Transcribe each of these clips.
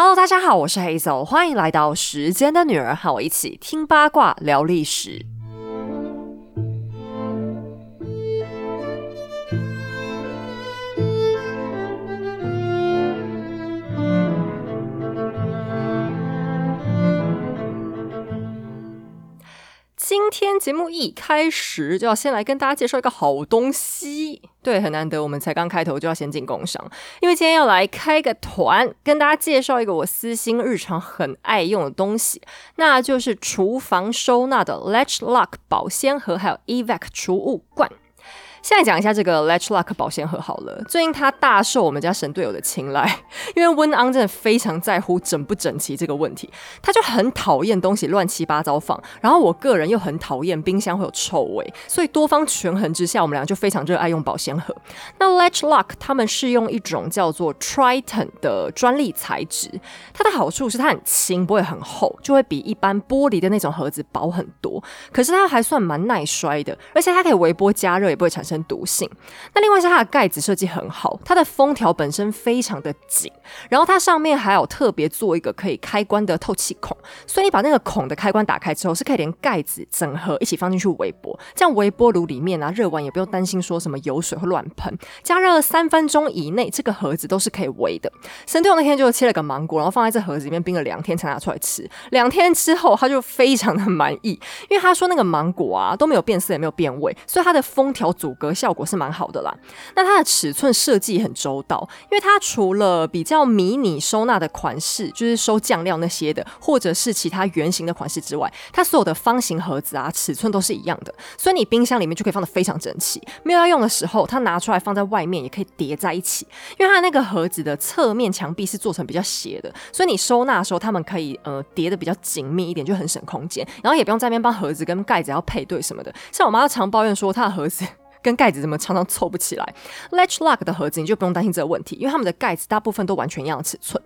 Hello，大家好，我是 Hazel，欢迎来到时间的女儿，和我一起听八卦聊历史。今天节目一开始就要先来跟大家介绍一个好东西，对，很难得，我们才刚开头就要先进工商，因为今天要来开个团，跟大家介绍一个我私心日常很爱用的东西，那就是厨房收纳的 Latch Lock 保鲜盒，还有 Evac 储物罐。现在讲一下这个 Latch Lock 保鲜盒好了。最近它大受我们家神队友的青睐，因为 Win On 真的非常在乎整不整齐这个问题，他就很讨厌东西乱七八糟放。然后我个人又很讨厌冰箱会有臭味，所以多方权衡之下，我们俩就非常热爱用保鲜盒。那 Latch Lock 他们是用一种叫做 Triton 的专利材质，它的好处是它很轻，不会很厚，就会比一般玻璃的那种盒子薄很多。可是它还算蛮耐摔的，而且它可以微波加热，也不会产生。生毒性。那另外是它的盖子设计很好，它的封条本身非常的紧，然后它上面还有特别做一个可以开关的透气孔，所以你把那个孔的开关打开之后，是可以连盖子整盒一起放进去微波。这样微波炉里面啊，热完也不用担心说什么油水会乱喷。加热三分钟以内，这个盒子都是可以微的。神队友那天就切了个芒果，然后放在这盒子里面冰了两天才拿出来吃。两天之后，他就非常的满意，因为他说那个芒果啊都没有变色也没有变味，所以它的封条阻。隔效果是蛮好的啦，那它的尺寸设计很周到，因为它除了比较迷你收纳的款式，就是收酱料那些的，或者是其他圆形的款式之外，它所有的方形盒子啊，尺寸都是一样的，所以你冰箱里面就可以放的非常整齐。没有要用的时候，它拿出来放在外面也可以叠在一起，因为它那个盒子的侧面墙壁是做成比较斜的，所以你收纳的时候，它们可以呃叠的比较紧密一点，就很省空间，然后也不用在那边帮盒子跟盖子要配对什么的。像我妈常抱怨说，她的盒子。跟盖子怎么常常凑不起来？Latch Lock 的盒子你就不用担心这个问题，因为他们的盖子大部分都完全一样的尺寸。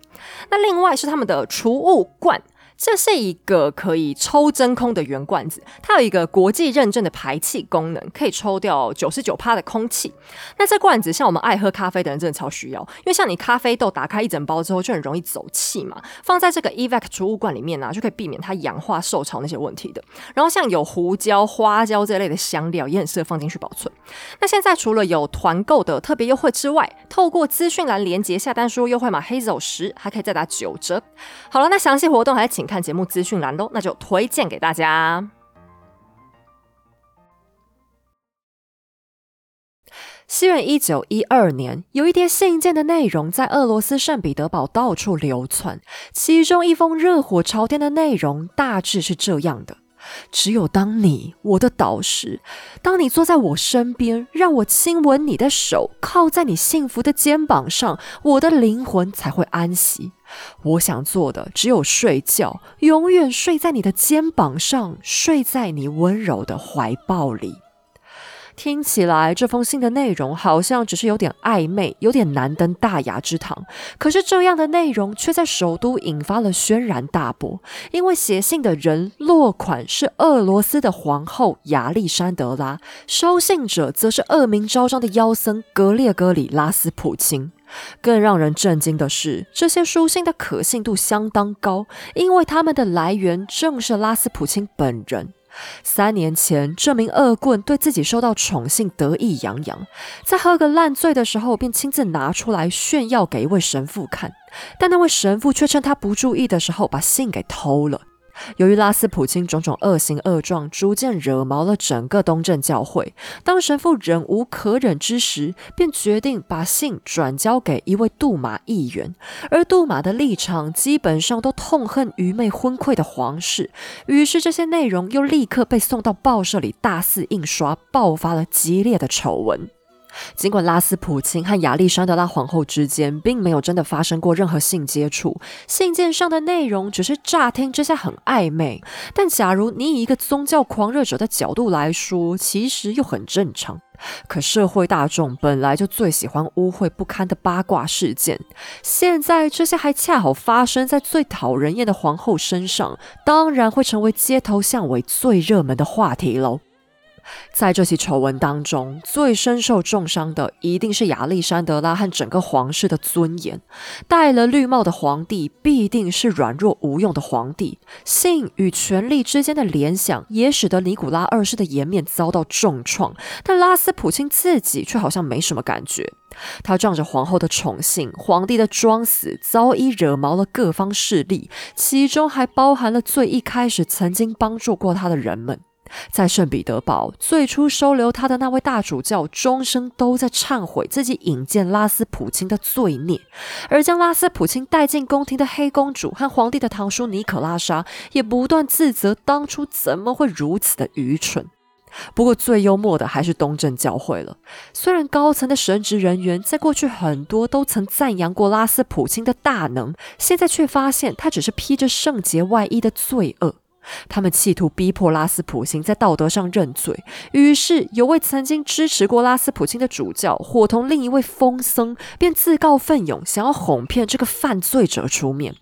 那另外是他们的储物罐。这是一个可以抽真空的圆罐子，它有一个国际认证的排气功能，可以抽掉九十九帕的空气。那这罐子像我们爱喝咖啡的人真的超需要，因为像你咖啡豆打开一整包之后就很容易走气嘛，放在这个 Evac 储物罐里面呢，就可以避免它氧化受潮那些问题的。然后像有胡椒、花椒这类的香料也很适合放进去保存。那现在除了有团购的特别优惠之外，透过资讯栏连接下单输入优惠码 Hazel 十，还可以再打九折。好了，那详细活动还请看。看节目资讯栏喽，那就推荐给大家。西元一九一二年，有一叠信件的内容在俄罗斯圣彼得堡到处流窜，其中一封热火朝天的内容大致是这样的。只有当你我的导师，当你坐在我身边，让我亲吻你的手，靠在你幸福的肩膀上，我的灵魂才会安息。我想做的只有睡觉，永远睡在你的肩膀上，睡在你温柔的怀抱里。听起来这封信的内容好像只是有点暧昧，有点难登大雅之堂。可是这样的内容却在首都引发了轩然大波，因为写信的人落款是俄罗斯的皇后亚历山德拉，收信者则是恶名昭彰的妖僧格列戈里拉斯普京。更让人震惊的是，这些书信的可信度相当高，因为他们的来源正是拉斯普京本人。三年前，这名恶棍对自己受到宠幸得意洋洋，在喝个烂醉的时候，便亲自拿出来炫耀给一位神父看，但那位神父却趁他不注意的时候把信给偷了。由于拉斯普京种种恶行恶状，逐渐惹毛了整个东正教会。当神父忍无可忍之时，便决定把信转交给一位杜马议员。而杜马的立场基本上都痛恨愚昧昏聩的皇室，于是这些内容又立刻被送到报社里大肆印刷，爆发了激烈的丑闻。尽管拉斯普京和亚历山德拉皇后之间并没有真的发生过任何性接触，信件上的内容只是乍听之下很暧昧，但假如你以一个宗教狂热者的角度来说，其实又很正常。可社会大众本来就最喜欢污秽不堪的八卦事件，现在这些还恰好发生在最讨人厌的皇后身上，当然会成为街头巷尾最热门的话题喽。在这起丑闻当中，最深受重伤的一定是亚历山德拉和整个皇室的尊严。戴了绿帽的皇帝必定是软弱无用的皇帝，性与权力之间的联想也使得尼古拉二世的颜面遭到重创。但拉斯普京自己却好像没什么感觉。他仗着皇后的宠幸，皇帝的装死早已惹毛了各方势力，其中还包含了最一开始曾经帮助过他的人们。在圣彼得堡，最初收留他的那位大主教，终生都在忏悔自己引荐拉斯普京的罪孽；而将拉斯普京带进宫廷的黑公主和皇帝的堂叔尼可拉莎，也不断自责当初怎么会如此的愚蠢。不过，最幽默的还是东正教会了。虽然高层的神职人员在过去很多都曾赞扬过拉斯普京的大能，现在却发现他只是披着圣洁外衣的罪恶。他们企图逼迫拉斯普京在道德上认罪，于是有位曾经支持过拉斯普京的主教，伙同另一位疯僧，便自告奋勇，想要哄骗这个犯罪者出面。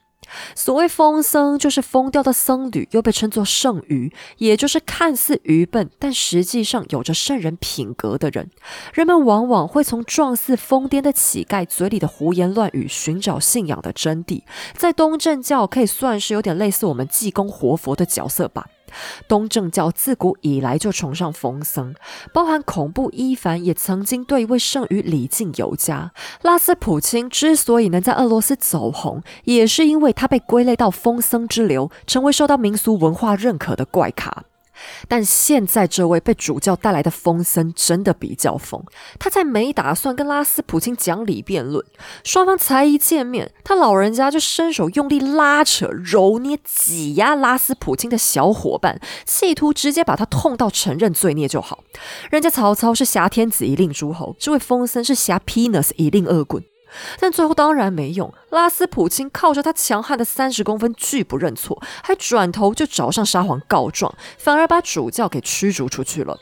所谓疯僧，就是疯掉的僧侣，又被称作圣愚，也就是看似愚笨，但实际上有着圣人品格的人。人们往往会从状似疯癫的乞丐嘴里的胡言乱语寻找信仰的真谛。在东正教，可以算是有点类似我们济公活佛的角色吧。东正教自古以来就崇尚疯僧，包含恐怖伊凡也曾经对一位圣女礼敬有加。拉斯普京之所以能在俄罗斯走红，也是因为他被归类到疯僧之流，成为受到民俗文化认可的怪咖。但现在这位被主教带来的疯僧真的比较疯，他在没打算跟拉斯普京讲理辩论，双方才一见面，他老人家就伸手用力拉扯、揉捏、挤压拉斯普京的小伙伴，企图直接把他痛到承认罪孽就好。人家曹操是挟天子以令诸侯，这位疯僧是挟 penis 以令恶棍。但最后当然没用，拉斯普京靠着他强悍的三十公分拒不认错，还转头就找上沙皇告状，反而把主教给驱逐出去了。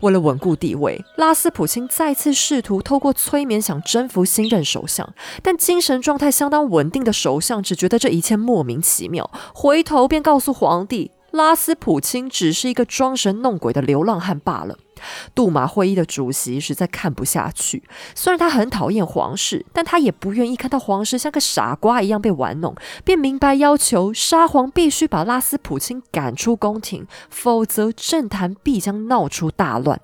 为了稳固地位，拉斯普京再次试图透过催眠想征服新任首相，但精神状态相当稳定的首相只觉得这一切莫名其妙，回头便告诉皇帝。拉斯普京只是一个装神弄鬼的流浪汉罢了。杜马会议的主席实在看不下去，虽然他很讨厌皇室，但他也不愿意看到皇室像个傻瓜一样被玩弄，便明白要求沙皇必须把拉斯普钦赶出宫廷，否则政坛必将闹出大乱。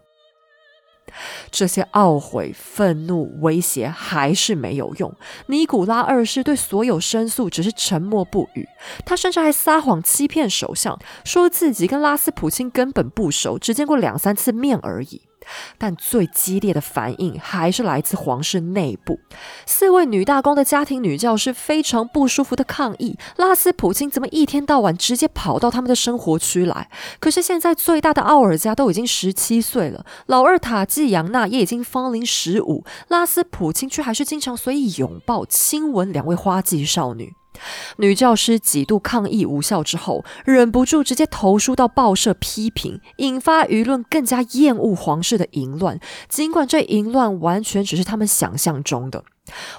这些懊悔、愤怒、威胁还是没有用。尼古拉二世对所有申诉只是沉默不语，他甚至还撒谎欺骗首相，说自己跟拉斯普京根本不熟，只见过两三次面而已。但最激烈的反应还是来自皇室内部。四位女大公的家庭女教师非常不舒服的抗议：拉斯普京怎么一天到晚直接跑到他们的生活区来？可是现在最大的奥尔加都已经十七岁了，老二塔季扬娜也已经芳龄十五，拉斯普京却还是经常随意拥抱、亲吻两位花季少女。女教师几度抗议无效之后，忍不住直接投书到报社批评，引发舆论更加厌恶皇室的淫乱。尽管这淫乱完全只是他们想象中的。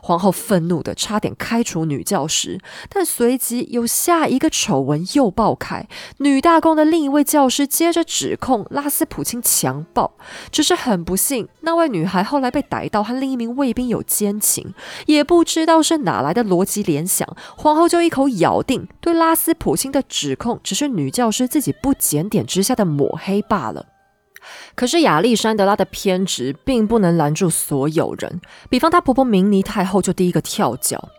皇后愤怒的差点开除女教师，但随即有下一个丑闻又爆开。女大公的另一位教师接着指控拉斯普京强暴，只是很不幸，那位女孩后来被逮到和另一名卫兵有奸情，也不知道是哪来的逻辑联想，皇后就一口咬定对拉斯普京的指控只是女教师自己不检点之下的抹黑罢了。可是亚历山德拉的偏执并不能拦住所有人，比方她婆婆明尼太后就第一个跳脚。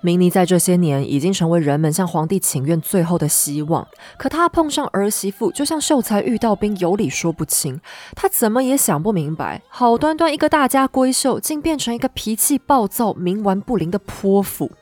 明尼在这些年已经成为人们向皇帝请愿最后的希望，可她碰上儿媳妇就像秀才遇到兵，有理说不清。她怎么也想不明白，好端端一个大家闺秀，竟变成一个脾气暴躁、冥顽不灵的泼妇。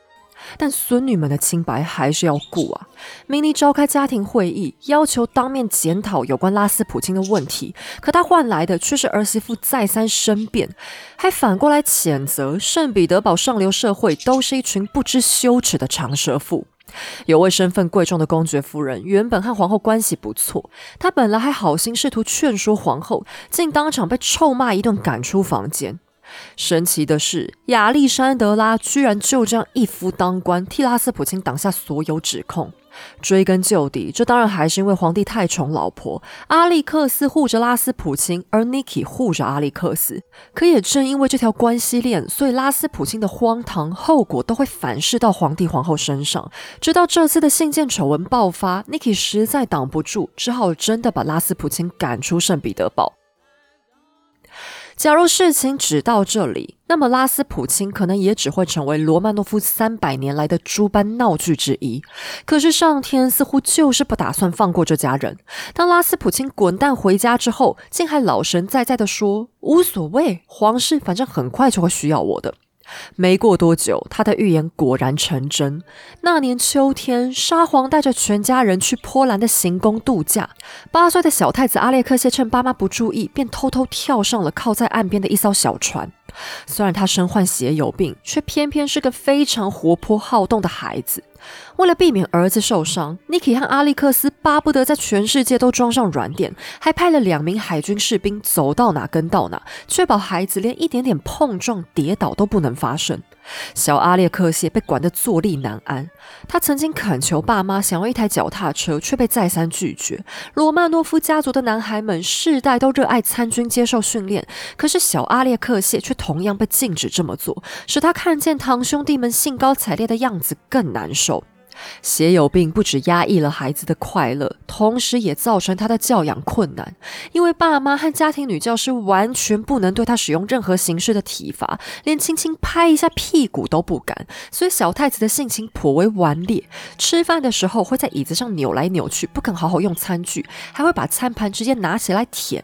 但孙女们的清白还是要顾啊！明尼召开家庭会议，要求当面检讨有关拉斯普京的问题，可他换来的却是儿媳妇再三申辩，还反过来谴责圣彼得堡上流社会都是一群不知羞耻的长舌妇。有位身份贵重的公爵夫人，原本和皇后关系不错，她本来还好心试图劝说皇后，竟当场被臭骂一顿，赶出房间。神奇的是，亚历山德拉居然就这样一夫当关，替拉斯普京挡下所有指控。追根究底，这当然还是因为皇帝太宠老婆，阿历克斯护着拉斯普京，而 Niki 护着阿历克斯。可也正因为这条关系链，所以拉斯普京的荒唐后果都会反噬到皇帝皇后身上。直到这次的信件丑闻爆发，Niki 实在挡不住，只好真的把拉斯普京赶出圣彼得堡。假如事情只到这里，那么拉斯普钦可能也只会成为罗曼诺夫三百年来的诸般闹剧之一。可是上天似乎就是不打算放过这家人。当拉斯普钦滚蛋回家之后，竟还老神在在的说：“无所谓，皇室反正很快就会需要我的。”没过多久，他的预言果然成真。那年秋天，沙皇带着全家人去波兰的行宫度假。八岁的小太子阿列克谢趁爸妈不注意，便偷偷跳上了靠在岸边的一艘小船。虽然他身患血友病，却偏偏是个非常活泼好动的孩子。为了避免儿子受伤，Niki 和阿历克斯巴不得在全世界都装上软垫，还派了两名海军士兵走到哪跟到哪，确保孩子连一点点碰撞、跌倒都不能发生。小阿列克谢被管得坐立难安。他曾经恳求爸妈想要一台脚踏车，却被再三拒绝。罗曼诺夫家族的男孩们世代都热爱参军、接受训练，可是小阿列克谢却同样被禁止这么做，使他看见堂兄弟们兴高采烈的样子更难受。血友病不止压抑了孩子的快乐，同时也造成他的教养困难。因为爸妈和家庭女教师完全不能对他使用任何形式的体罚，连轻轻拍一下屁股都不敢，所以小太子的性情颇为顽劣。吃饭的时候会在椅子上扭来扭去，不肯好好用餐具，还会把餐盘直接拿起来舔。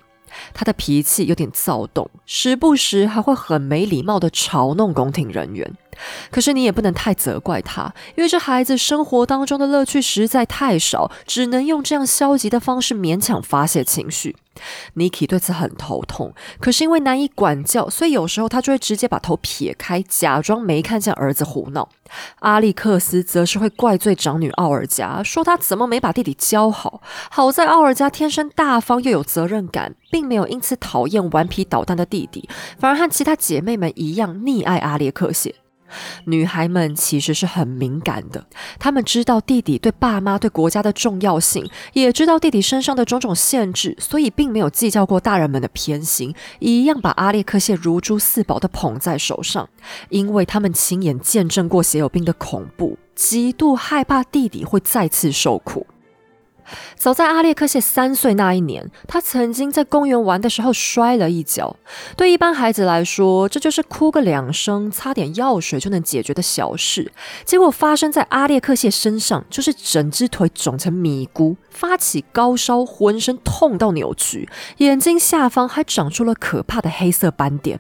他的脾气有点躁动，时不时还会很没礼貌的嘲弄宫廷人员。可是你也不能太责怪他，因为这孩子生活当中的乐趣实在太少，只能用这样消极的方式勉强发泄情绪。Niki 对此很头痛，可是因为难以管教，所以有时候他就会直接把头撇开，假装没看见儿子胡闹。阿历克斯则是会怪罪长女奥尔加，说他怎么没把弟弟教好。好在奥尔加天生大方又有责任感，并没有因此讨厌顽皮捣蛋的弟弟，反而和其他姐妹们一样溺爱阿列克谢。女孩们其实是很敏感的，她们知道弟弟对爸妈、对国家的重要性，也知道弟弟身上的种种限制，所以并没有计较过大人们的偏心，一样把阿列克谢如珠似宝的捧在手上，因为他们亲眼见证过血友病的恐怖，极度害怕弟弟会再次受苦。早在阿列克谢三岁那一年，他曾经在公园玩的时候摔了一跤。对一般孩子来说，这就是哭个两声、擦点药水就能解决的小事。结果发生在阿列克谢身上，就是整只腿肿成米糊，发起高烧，浑身痛到扭曲，眼睛下方还长出了可怕的黑色斑点。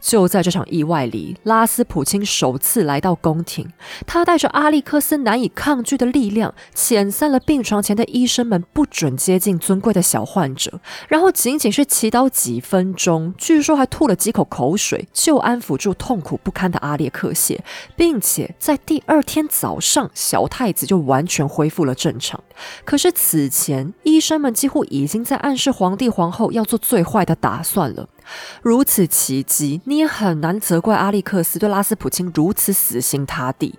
就在这场意外里，拉斯普京首次来到宫廷。他带着阿历克斯难以抗拒的力量，遣散了病床前的医生们，不准接近尊贵的小患者。然后仅仅是祈祷几分钟，据说还吐了几口口水，就安抚住痛苦不堪的阿列克谢，并且在第二天早上，小太子就完全恢复了正常。可是此前，医生们几乎已经在暗示皇帝皇后要做最坏的打算了。如此奇迹，你也很难责怪阿历克斯对拉斯普京如此死心塌地。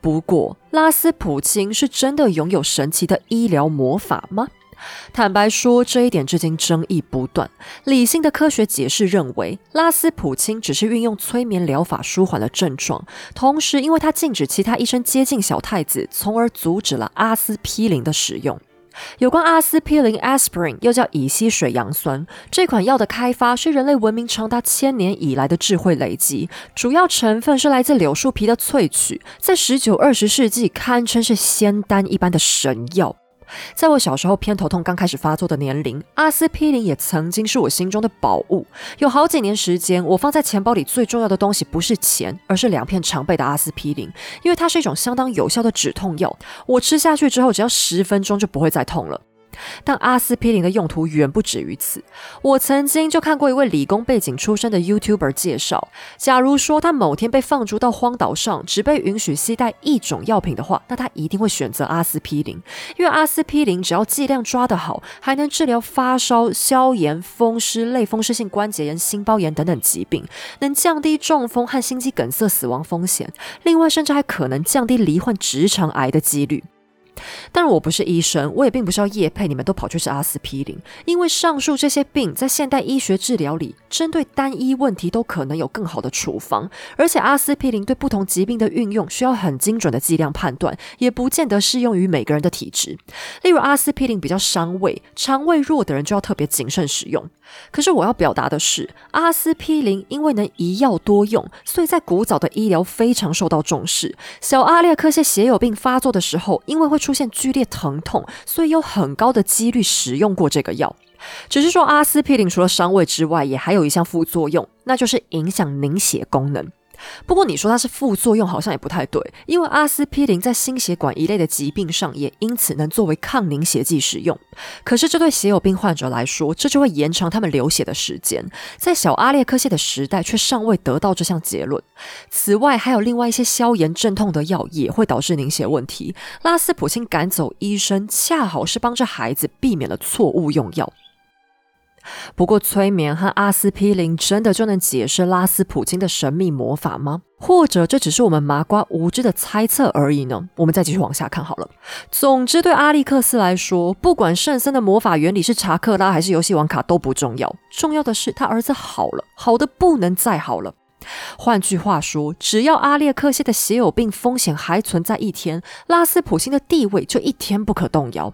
不过，拉斯普京是真的拥有神奇的医疗魔法吗？坦白说，这一点至今争议不断。理性的科学解释认为，拉斯普京只是运用催眠疗法舒缓了症状，同时因为他禁止其他医生接近小太子，从而阻止了阿司匹林的使用。有关阿司匹林 （aspirin） 又叫乙烯水杨酸这款药的开发，是人类文明长达千年以来的智慧累积。主要成分是来自柳树皮的萃取，在十九、二十世纪堪称是仙丹一般的神药。在我小时候偏头痛刚开始发作的年龄，阿司匹林也曾经是我心中的宝物。有好几年时间，我放在钱包里最重要的东西不是钱，而是两片常备的阿司匹林，因为它是一种相当有效的止痛药。我吃下去之后，只要十分钟就不会再痛了。但阿司匹林的用途远不止于此。我曾经就看过一位理工背景出身的 YouTuber 介绍，假如说他某天被放逐到荒岛上，只被允许携带一种药品的话，那他一定会选择阿司匹林，因为阿司匹林只要剂量抓得好，还能治疗发烧、消炎、风湿、类风湿性关节炎、心包炎等等疾病，能降低中风和心肌梗塞死亡风险，另外甚至还可能降低罹患直肠癌的几率。但我不是医生，我也并不是要叶配你们都跑去吃阿司匹林，因为上述这些病在现代医学治疗里，针对单一问题都可能有更好的处方，而且阿司匹林对不同疾病的运用需要很精准的剂量判断，也不见得适用于每个人的体质。例如阿司匹林比较伤胃，肠胃弱的人就要特别谨慎使用。可是我要表达的是，阿司匹林因为能一药多用，所以在古早的医疗非常受到重视。小阿列克谢血友病发作的时候，因为会出现剧烈疼痛，所以有很高的几率使用过这个药。只是说，阿司匹林除了伤胃之外，也还有一项副作用，那就是影响凝血功能。不过你说它是副作用，好像也不太对，因为阿司匹林在心血管一类的疾病上也因此能作为抗凝血剂使用。可是这对血友病患者来说，这就会延长他们流血的时间。在小阿列克谢的时代，却尚未得到这项结论。此外，还有另外一些消炎镇痛的药也会导致凝血问题。拉斯普钦赶走医生，恰好是帮着孩子避免了错误用药。不过，催眠和阿司匹林真的就能解释拉斯普京的神秘魔法吗？或者这只是我们麻瓜无知的猜测而已呢？我们再继续往下看好了。总之，对阿历克斯来说，不管圣森的魔法原理是查克拉还是游戏王卡都不重要，重要的是他儿子好了，好的不能再好了。换句话说，只要阿列克谢的血友病风险还存在一天，拉斯普京的地位就一天不可动摇。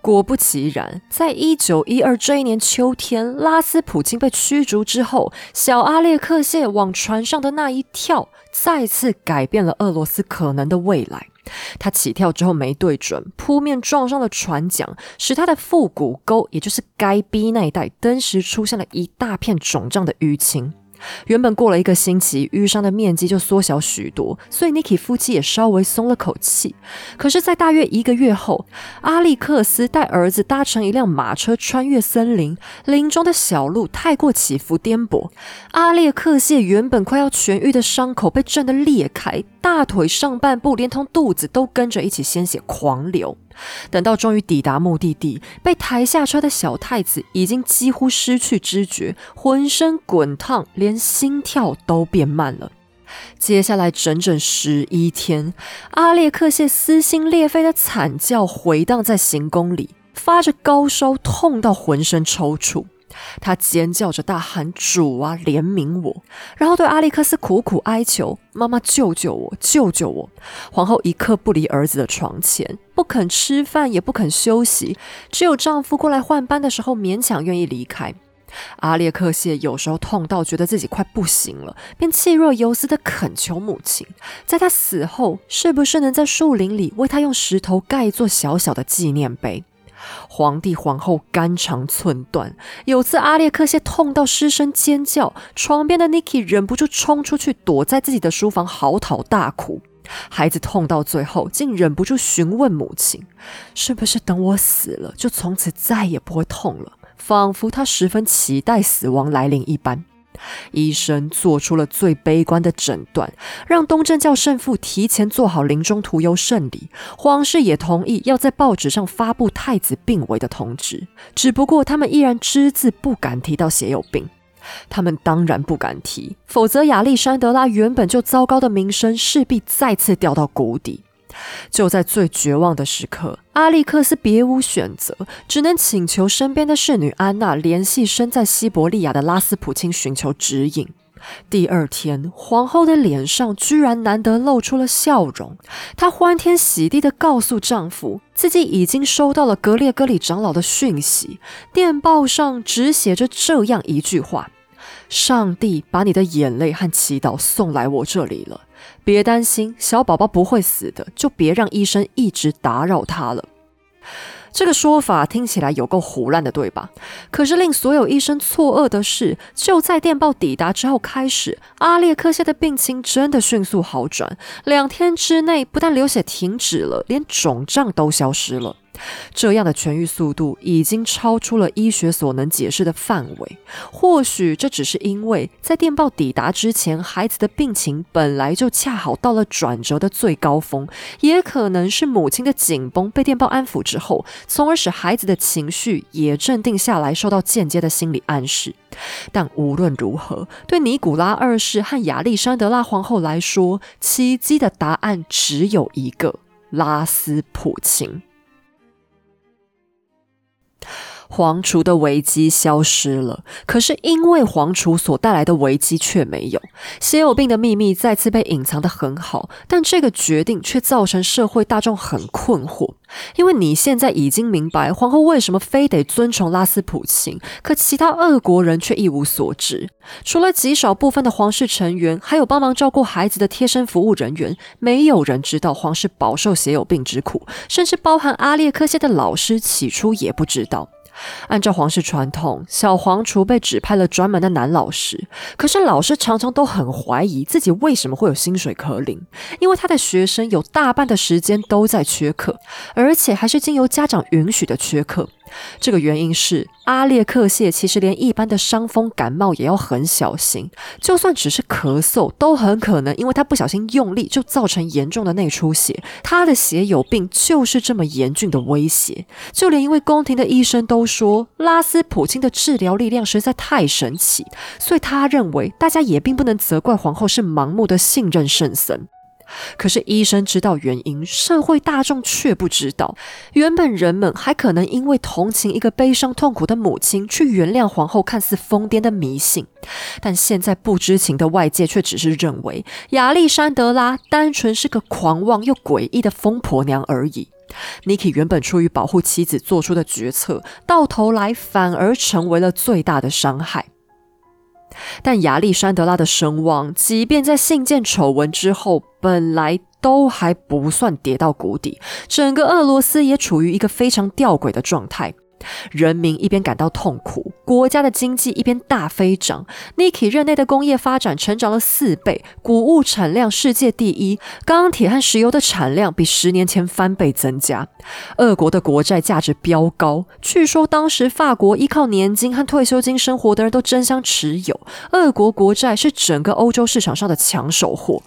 果不其然，在一九一二这一年秋天，拉斯普京被驱逐之后，小阿列克谢往船上的那一跳，再次改变了俄罗斯可能的未来。他起跳之后没对准，扑面撞上了船桨，使他的腹股沟，也就是该逼那一带，登时出现了一大片肿胀的淤青。原本过了一个星期，淤伤的面积就缩小许多，所以 Niki 夫妻也稍微松了口气。可是，在大约一个月后，阿历克斯带儿子搭乘一辆马车穿越森林，林中的小路太过起伏颠簸，阿列克谢原本快要痊愈的伤口被震得裂开，大腿上半部连同肚子都跟着一起鲜血狂流。等到终于抵达目的地，被抬下车的小太子已经几乎失去知觉，浑身滚烫，连心跳都变慢了。接下来整整十一天，阿列克谢撕心裂肺的惨叫回荡在行宫里，发着高烧，痛到浑身抽搐。他尖叫着大喊：“主啊，怜悯我！”然后对阿历克斯苦苦哀求：“妈妈，救救我，救救我！”皇后一刻不离儿子的床前，不肯吃饭，也不肯休息。只有丈夫过来换班的时候，勉强愿意离开。阿列克谢有时候痛到觉得自己快不行了，便气若游丝的恳求母亲，在他死后，是不是能在树林里为他用石头盖一座小小的纪念碑？皇帝皇后肝肠寸断。有次阿列克谢痛到失声尖叫，床边的 Niki 忍不住冲出去，躲在自己的书房嚎啕大哭。孩子痛到最后，竟忍不住询问母亲：“是不是等我死了，就从此再也不会痛了？”仿佛他十分期待死亡来临一般。医生做出了最悲观的诊断，让东正教圣父提前做好临终屠幽圣礼。皇室也同意要在报纸上发布太子病危的通知，只不过他们依然只字不敢提到血友病。他们当然不敢提，否则亚历山德拉原本就糟糕的名声势必再次掉到谷底。就在最绝望的时刻，阿历克斯别无选择，只能请求身边的侍女安娜联系身在西伯利亚的拉斯普钦，寻求指引。第二天，皇后的脸上居然难得露出了笑容，她欢天喜地地告诉丈夫，自己已经收到了格列戈里长老的讯息，电报上只写着这样一句话：“上帝把你的眼泪和祈祷送来我这里了。”别担心，小宝宝不会死的，就别让医生一直打扰他了。这个说法听起来有够胡乱的，对吧？可是令所有医生错愕的是，就在电报抵达之后开始，阿列克谢的病情真的迅速好转。两天之内，不但流血停止了，连肿胀都消失了。这样的痊愈速度已经超出了医学所能解释的范围。或许这只是因为在电报抵达之前，孩子的病情本来就恰好到了转折的最高峰，也可能是母亲的紧绷被电报安抚之后，从而使孩子的情绪也镇定下来，受到间接的心理暗示。但无论如何，对尼古拉二世和亚历山德拉皇后来说，奇迹的答案只有一个：拉斯普钦。皇储的危机消失了，可是因为皇储所带来的危机却没有。血友病的秘密再次被隐藏得很好，但这个决定却造成社会大众很困惑。因为你现在已经明白皇后为什么非得尊崇拉斯普琴，可其他俄国人却一无所知。除了极少部分的皇室成员，还有帮忙照顾孩子的贴身服务人员，没有人知道皇室饱受血友病之苦，甚至包含阿列克谢的老师，起初也不知道。按照皇室传统，小黄厨被指派了专门的男老师。可是老师常常都很怀疑自己为什么会有薪水可领，因为他的学生有大半的时间都在缺课，而且还是经由家长允许的缺课。这个原因是阿列克谢其实连一般的伤风感冒也要很小心，就算只是咳嗽，都很可能因为他不小心用力就造成严重的内出血。他的血友病就是这么严峻的威胁，就连一位宫廷的医生都说拉斯普京的治疗力量实在太神奇，所以他认为大家也并不能责怪皇后是盲目的信任圣僧。可是医生知道原因，社会大众却不知道。原本人们还可能因为同情一个悲伤痛苦的母亲，去原谅皇后看似疯癫的迷信，但现在不知情的外界却只是认为亚历山德拉单纯是个狂妄又诡异的疯婆娘而已。Niki 原本出于保护妻子做出的决策，到头来反而成为了最大的伤害。但亚历山德拉的声望，即便在信件丑闻之后，本来都还不算跌到谷底。整个俄罗斯也处于一个非常吊诡的状态。人民一边感到痛苦，国家的经济一边大飞涨。Niki 任内的工业发展成长了四倍，谷物产量世界第一，钢铁和石油的产量比十年前翻倍增加。俄国的国债价值飙高，据说当时法国依靠年金和退休金生活的人都争相持有。俄国国债是整个欧洲市场上的抢手货。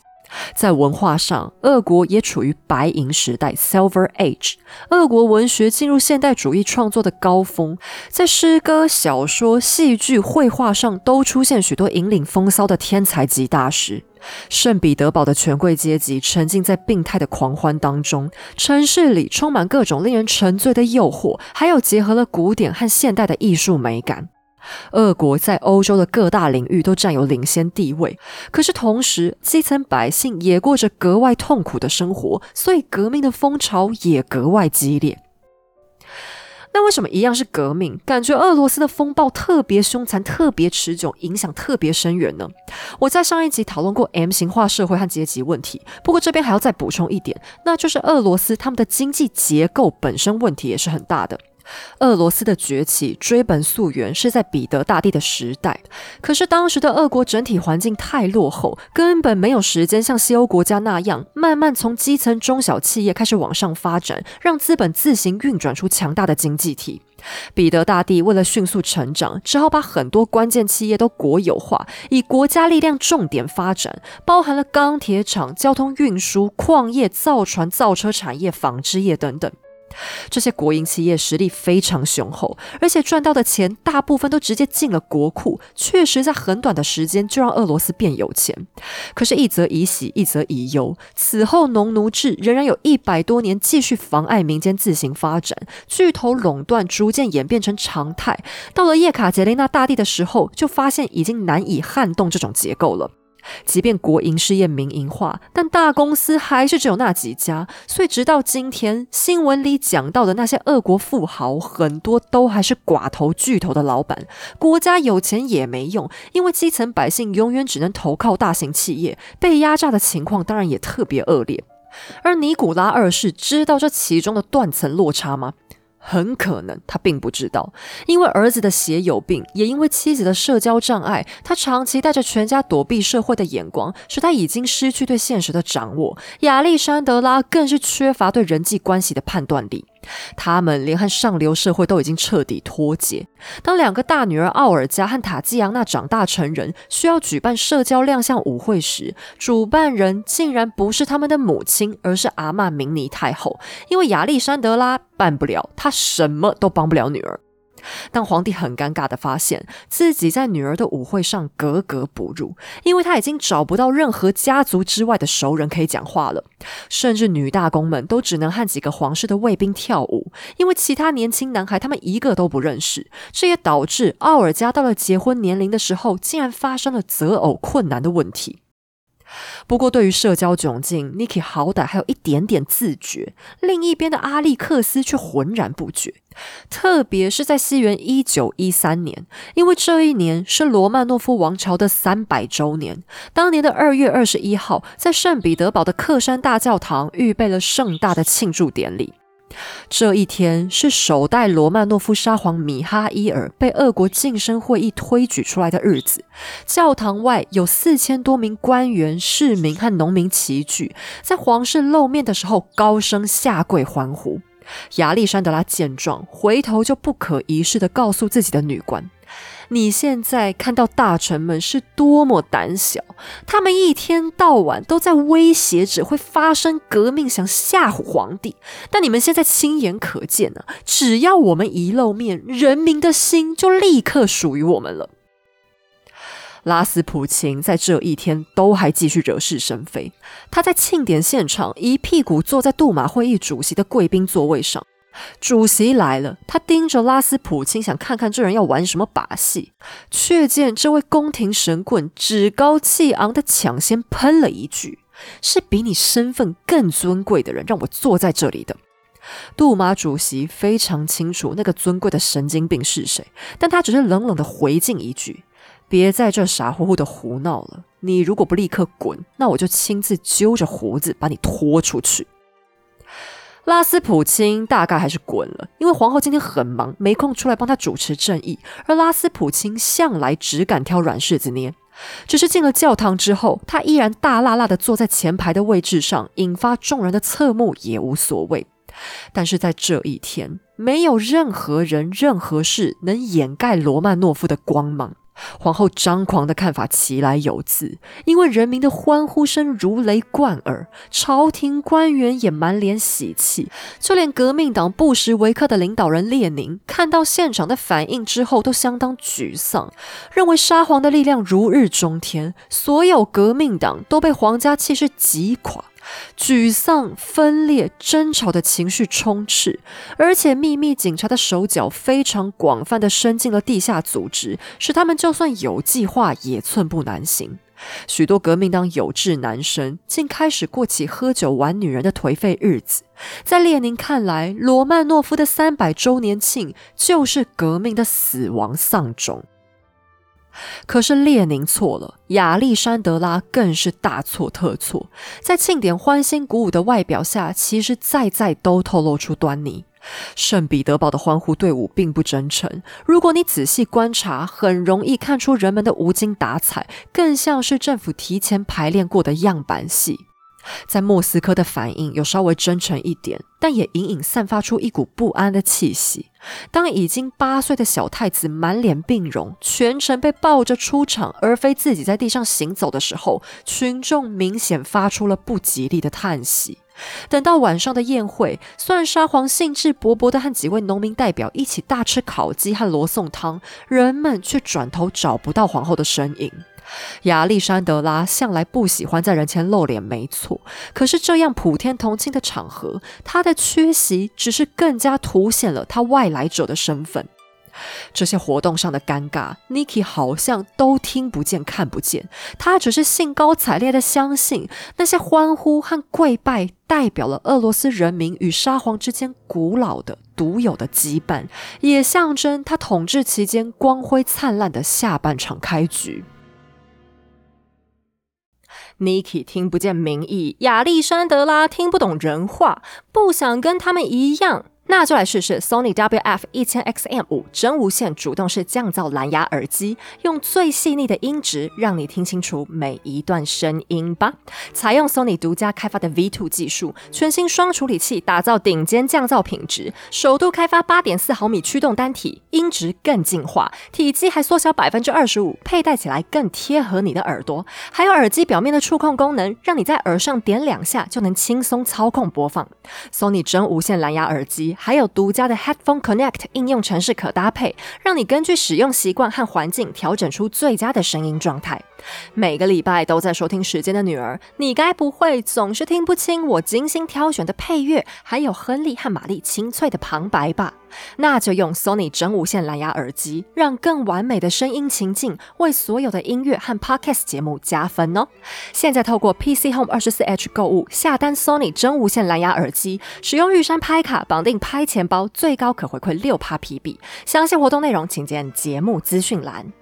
在文化上，俄国也处于白银时代 （Silver Age）。俄国文学进入现代主义创作的高峰，在诗歌、小说、戏剧、绘画上都出现许多引领风骚的天才级大师。圣彼得堡的权贵阶级沉浸在病态的狂欢当中，城市里充满各种令人沉醉的诱惑，还有结合了古典和现代的艺术美感。俄国在欧洲的各大领域都占有领先地位，可是同时基层百姓也过着格外痛苦的生活，所以革命的风潮也格外激烈。那为什么一样是革命，感觉俄罗斯的风暴特别凶残、特别持久、影响特别深远呢？我在上一集讨论过 M 型化社会和阶级问题，不过这边还要再补充一点，那就是俄罗斯他们的经济结构本身问题也是很大的。俄罗斯的崛起追本溯源是在彼得大帝的时代，可是当时的俄国整体环境太落后，根本没有时间像西欧国家那样慢慢从基层中小企业开始往上发展，让资本自行运转出强大的经济体。彼得大帝为了迅速成长，只好把很多关键企业都国有化，以国家力量重点发展，包含了钢铁厂、交通运输、矿业、造船、造车产业、纺织业等等。这些国营企业实力非常雄厚，而且赚到的钱大部分都直接进了国库，确实在很短的时间就让俄罗斯变有钱。可是，一则以喜，一则以忧。此后，农奴制仍然有一百多年继续妨碍民间自行发展，巨头垄断逐渐演变成常态。到了叶卡捷琳娜大帝的时候，就发现已经难以撼动这种结构了。即便国营事业民营化，但大公司还是只有那几家，所以直到今天，新闻里讲到的那些俄国富豪，很多都还是寡头巨头的老板。国家有钱也没用，因为基层百姓永远只能投靠大型企业，被压榨的情况当然也特别恶劣。而尼古拉二世知道这其中的断层落差吗？很可能他并不知道，因为儿子的血有病，也因为妻子的社交障碍，他长期带着全家躲避社会的眼光，使他已经失去对现实的掌握。亚历山德拉更是缺乏对人际关系的判断力。他们连和上流社会都已经彻底脱节。当两个大女儿奥尔加和塔基扬娜长大成人，需要举办社交亮相舞会时，主办人竟然不是他们的母亲，而是阿玛明尼太后。因为亚历山德拉办不了，他什么都帮不了女儿。但皇帝很尴尬的发现自己在女儿的舞会上格格不入，因为他已经找不到任何家族之外的熟人可以讲话了，甚至女大公们都只能和几个皇室的卫兵跳舞，因为其他年轻男孩他们一个都不认识。这也导致奥尔加到了结婚年龄的时候，竟然发生了择偶困难的问题。不过，对于社交窘境，Niki 好歹还有一点点自觉。另一边的阿历克斯却浑然不觉。特别是在西元一九一三年，因为这一年是罗曼诺夫王朝的三百周年。当年的二月二十一号，在圣彼得堡的克山大教堂预备了盛大的庆祝典礼。这一天是首代罗曼诺夫沙皇米哈伊尔被俄国晋升会议推举出来的日子。教堂外有四千多名官员、市民和农民齐聚，在皇室露面的时候高声下跪欢呼。亚历山德拉见状，回头就不可一世地告诉自己的女官。你现在看到大臣们是多么胆小，他们一天到晚都在威胁着会发生革命，想吓唬皇帝。但你们现在亲眼可见呢，只要我们一露面，人民的心就立刻属于我们了。拉斯普琴在这一天都还继续惹是生非，他在庆典现场一屁股坐在杜马会议主席的贵宾座位上。主席来了，他盯着拉斯普京，想看看这人要玩什么把戏。却见这位宫廷神棍趾高气昂的抢先喷了一句：“是比你身份更尊贵的人让我坐在这里的。”杜马主席非常清楚那个尊贵的神经病是谁，但他只是冷冷的回敬一句：“别在这傻乎乎的胡闹了！你如果不立刻滚，那我就亲自揪着胡子把你拖出去。”拉斯普京大概还是滚了，因为皇后今天很忙，没空出来帮他主持正义。而拉斯普京向来只敢挑软柿子捏，只是进了教堂之后，他依然大辣辣的坐在前排的位置上，引发众人的侧目也无所谓。但是在这一天，没有任何人、任何事能掩盖罗曼诺夫的光芒。皇后张狂的看法其来有自，因为人民的欢呼声如雷贯耳，朝廷官员也满脸喜气，就连革命党布什维克的领导人列宁看到现场的反应之后，都相当沮丧，认为沙皇的力量如日中天，所有革命党都被皇家气势击垮。沮丧、分裂、争吵的情绪充斥，而且秘密警察的手脚非常广泛的伸进了地下组织，使他们就算有计划也寸步难行。许多革命党有志男生竟开始过起喝酒玩女人的颓废日子。在列宁看来，罗曼诺夫的三百周年庆就是革命的死亡丧钟。可是列宁错了，亚历山德拉更是大错特错。在庆典欢欣鼓舞的外表下，其实再再都透露出端倪。圣彼得堡的欢呼队伍并不真诚，如果你仔细观察，很容易看出人们的无精打采，更像是政府提前排练过的样板戏。在莫斯科的反应有稍微真诚一点，但也隐隐散发出一股不安的气息。当已经八岁的小太子满脸病容，全程被抱着出场，而非自己在地上行走的时候，群众明显发出了不吉利的叹息。等到晚上的宴会，虽然沙皇兴致勃勃地和几位农民代表一起大吃烤鸡和罗宋汤，人们却转头找不到皇后的身影。亚历山德拉向来不喜欢在人前露脸，没错。可是这样普天同庆的场合，他的缺席只是更加凸显了他外来者的身份。这些活动上的尴尬，Niki 好像都听不见、看不见。他只是兴高采烈的相信，那些欢呼和跪拜代表了俄罗斯人民与沙皇之间古老的、独有的羁绊，也象征他统治期间光辉灿烂的下半场开局。Niki 听不见民意，亚历山德拉听不懂人话，不想跟他们一样。那就来试试 Sony WF 一千 XM 五真无线主动式降噪蓝牙耳机，用最细腻的音质让你听清楚每一段声音吧。采用 Sony 独家开发的 V2 技术，全新双处理器打造顶尖降噪品质，首度开发八点四毫米驱动单体，音质更进化，体积还缩小百分之二十五，佩戴起来更贴合你的耳朵。还有耳机表面的触控功能，让你在耳上点两下就能轻松操控播放。Sony 真无线蓝牙耳机。还有独家的 Headphone Connect 应用程式可搭配，让你根据使用习惯和环境调整出最佳的声音状态。每个礼拜都在收听《时间的女儿》，你该不会总是听不清我精心挑选的配乐，还有亨利和玛丽清脆的旁白吧？那就用 Sony 真无线蓝牙耳机，让更完美的声音情境为所有的音乐和 Podcast 节目加分哦！现在透过 PC Home 二十四 H 购物下单 Sony 真无线蓝牙耳机，使用玉山拍卡绑定拍钱包，最高可回馈六趴 P 币。详细活动内容请见节目资讯栏。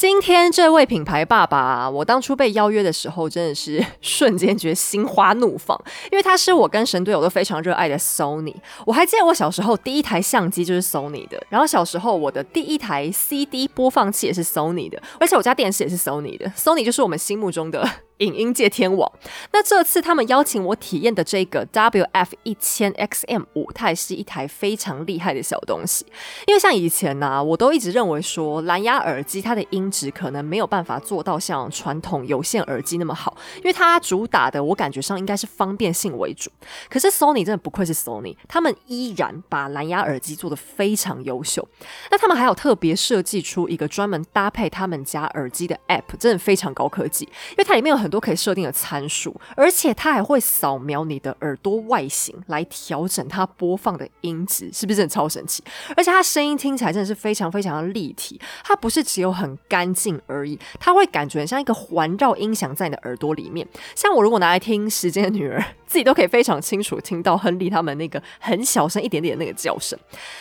今天这位品牌爸爸，我当初被邀约的时候，真的是 瞬间觉得心花怒放，因为他是我跟神队友都非常热爱的 Sony。我还记得我小时候第一台相机就是 Sony 的，然后小时候我的第一台 CD 播放器也是 Sony 的，而且我家电视也是 Sony 的。Sony 就是我们心目中的。影音界天王，那这次他们邀请我体验的这个 WF 一千 XM 五，它也是一台非常厉害的小东西。因为像以前呢，我都一直认为说蓝牙耳机它的音质可能没有办法做到像传统有线耳机那么好，因为它主打的我感觉上应该是方便性为主。可是 Sony 真的不愧是 Sony，他们依然把蓝牙耳机做得非常优秀。那他们还有特别设计出一个专门搭配他们家耳机的 App，真的非常高科技，因为它里面有很。很多可以设定的参数，而且它还会扫描你的耳朵外形来调整它播放的音质，是不是真的超神奇？而且它声音听起来真的是非常非常的立体，它不是只有很干净而已，它会感觉很像一个环绕音响在你的耳朵里面。像我如果拿来听《时间的女儿》，自己都可以非常清楚听到亨利他们那个很小声一点点的那个叫声。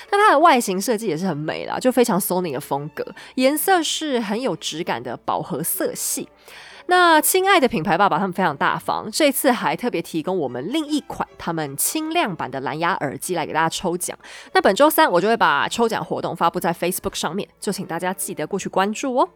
那它的外形设计也是很美啦，就非常 Sony 的风格，颜色是很有质感的饱和色系。那亲爱的品牌爸爸，他们非常大方，这次还特别提供我们另一款他们轻量版的蓝牙耳机来给大家抽奖。那本周三我就会把抽奖活动发布在 Facebook 上面，就请大家记得过去关注哦。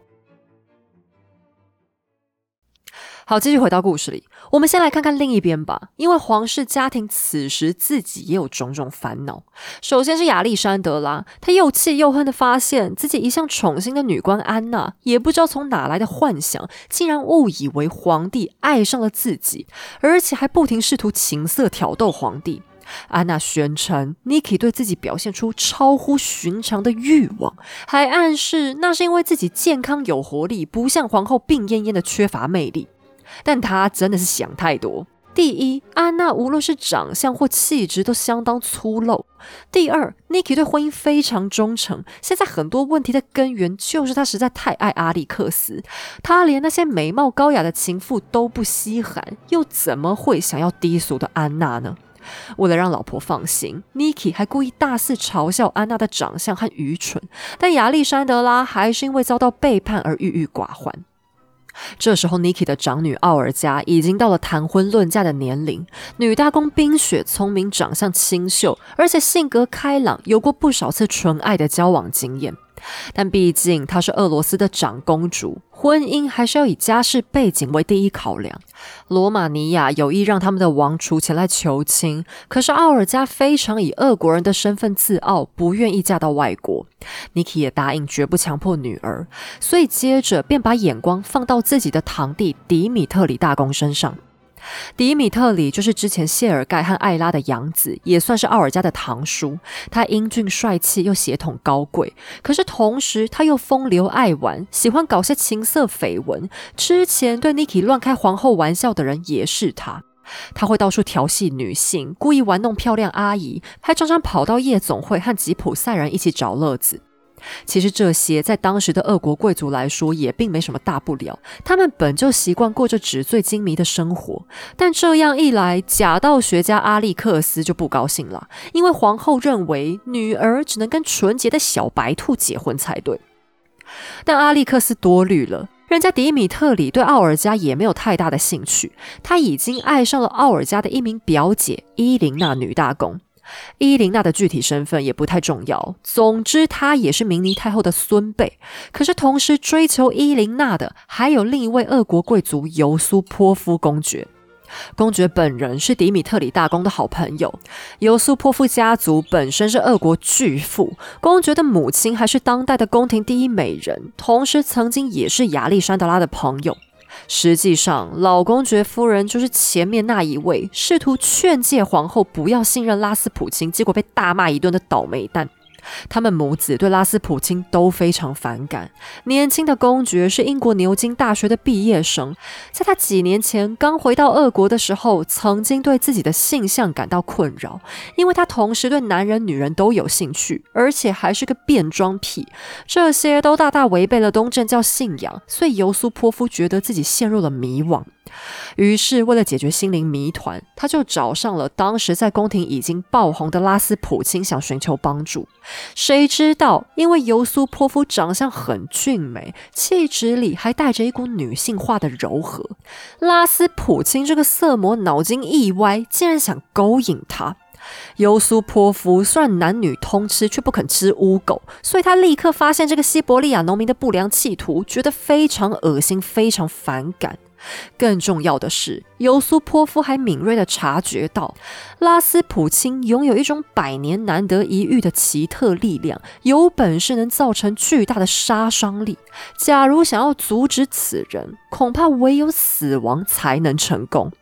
好，继续回到故事里。我们先来看看另一边吧，因为皇室家庭此时自己也有种种烦恼。首先是亚历山德拉，他又气又恨的发现自己一向宠幸的女官安娜，也不知道从哪来的幻想，竟然误以为皇帝爱上了自己，而且还不停试图情色挑逗皇帝。安娜宣称，Niki 对自己表现出超乎寻常的欲望，还暗示那是因为自己健康有活力，不像皇后病恹恹的缺乏魅力。但他真的是想太多。第一，安娜无论是长相或气质都相当粗陋；第二，Niki 对婚姻非常忠诚。现在很多问题的根源就是他实在太爱阿历克斯，他连那些美貌高雅的情妇都不稀罕，又怎么会想要低俗的安娜呢？为了让老婆放心，Niki 还故意大肆嘲笑安娜的长相和愚蠢。但亚历山德拉还是因为遭到背叛而郁郁寡欢。这时候，Niki 的长女奥尔加已经到了谈婚论嫁的年龄。女大公冰雪聪明，长相清秀，而且性格开朗，有过不少次纯爱的交往经验。但毕竟她是俄罗斯的长公主，婚姻还是要以家世背景为第一考量。罗马尼亚有意让他们的王储前来求亲，可是奥尔加非常以俄国人的身份自傲，不愿意嫁到外国。Niki 也答应绝不强迫女儿，所以接着便把眼光放到自己的堂弟迪米特里大公身上。迪米特里就是之前谢尔盖和艾拉的养子，也算是奥尔加的堂叔。他英俊帅气又血统高贵，可是同时他又风流爱玩，喜欢搞些情色绯闻。之前对 Niki 乱开皇后玩笑的人也是他。他会到处调戏女性，故意玩弄漂亮阿姨，还常常跑到夜总会和吉普赛人一起找乐子。其实这些在当时的俄国贵族来说也并没什么大不了，他们本就习惯过着纸醉金迷的生活。但这样一来，假道学家阿历克斯就不高兴了，因为皇后认为女儿只能跟纯洁的小白兔结婚才对。但阿历克斯多虑了。人家迪米特里对奥尔加也没有太大的兴趣，他已经爱上了奥尔加的一名表姐伊琳娜女大公。伊琳娜的具体身份也不太重要，总之她也是明尼太后的孙辈。可是同时追求伊琳娜的还有另一位俄国贵族尤苏波夫公爵。公爵本人是迪米特里大公的好朋友，尤苏波夫家族本身是俄国巨富，公爵的母亲还是当代的宫廷第一美人，同时曾经也是亚历山德拉的朋友。实际上，老公爵夫人就是前面那一位试图劝诫皇后不要信任拉斯普京，结果被大骂一顿的倒霉蛋。他们母子对拉斯普京都非常反感。年轻的公爵是英国牛津大学的毕业生，在他几年前刚回到俄国的时候，曾经对自己的性向感到困扰，因为他同时对男人、女人都有兴趣，而且还是个变装癖，这些都大大违背了东正教信仰，所以尤苏波夫觉得自己陷入了迷惘。于是，为了解决心灵谜团，他就找上了当时在宫廷已经爆红的拉斯普京，想寻求帮助。谁知道，因为尤苏波夫长相很俊美，气质里还带着一股女性化的柔和，拉斯普京这个色魔脑筋一歪，竟然想勾引他。尤苏波夫虽然男女通吃，却不肯吃乌狗，所以他立刻发现这个西伯利亚农民的不良企图，觉得非常恶心，非常反感。更重要的是，尤苏波夫还敏锐地察觉到，拉斯普钦拥有一种百年难得一遇的奇特力量，有本事能造成巨大的杀伤力。假如想要阻止此人，恐怕唯有死亡才能成功。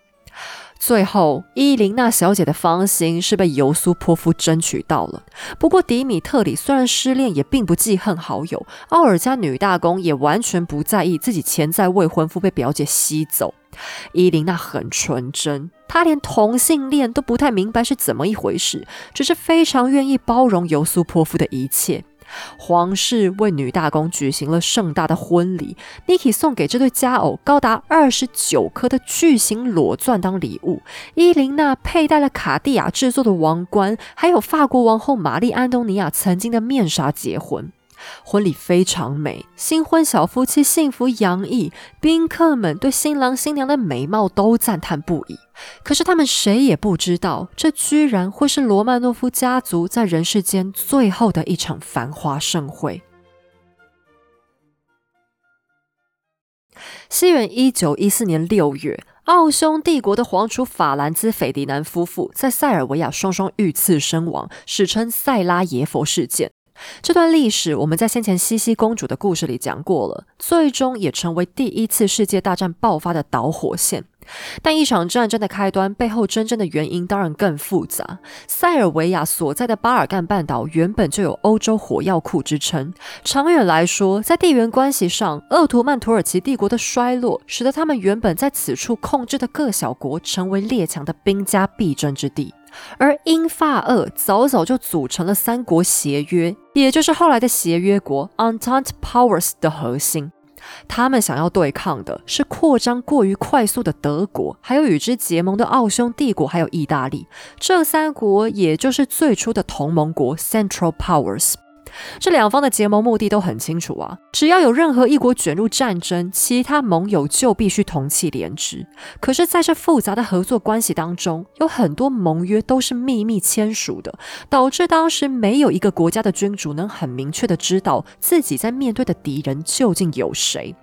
最后，伊琳娜小姐的芳心是被尤苏泼夫争取到了。不过，迪米特里虽然失恋，也并不记恨好友。奥尔加女大公也完全不在意自己潜在未婚夫被表姐吸走。伊琳娜很纯真，她连同性恋都不太明白是怎么一回事，只是非常愿意包容尤苏泼夫的一切。皇室为女大公举行了盛大的婚礼，Niki 送给这对佳偶高达二十九颗的巨型裸钻当礼物。伊琳娜佩戴了卡地亚制作的王冠，还有法国王后玛丽安东尼亚曾经的面纱结婚。婚礼非常美，新婚小夫妻幸福洋溢，宾客们对新郎新娘的美貌都赞叹不已。可是他们谁也不知道，这居然会是罗曼诺夫家族在人世间最后的一场繁华盛会。西元一九一四年六月，奥匈帝国的皇储法兰兹·斐迪南夫妇在塞尔维亚双双遇刺身亡，史称塞拉耶佛事件。这段历史我们在先前西西公主的故事里讲过了，最终也成为第一次世界大战爆发的导火线。但一场战争的开端背后真正的原因当然更复杂。塞尔维亚所在的巴尔干半岛原本就有欧洲火药库之称，长远来说，在地缘关系上，鄂图曼土耳其帝国的衰落，使得他们原本在此处控制的各小国成为列强的兵家必争之地。而英法俄早早就组成了三国协约，也就是后来的协约国 （Entente Powers） 的核心。他们想要对抗的是扩张过于快速的德国，还有与之结盟的奥匈帝国，还有意大利。这三国也就是最初的同盟国 （Central Powers）。这两方的结盟目的都很清楚啊，只要有任何一国卷入战争，其他盟友就必须同气连枝。可是，在这复杂的合作关系当中，有很多盟约都是秘密签署的，导致当时没有一个国家的君主能很明确的知道自己在面对的敌人究竟有谁。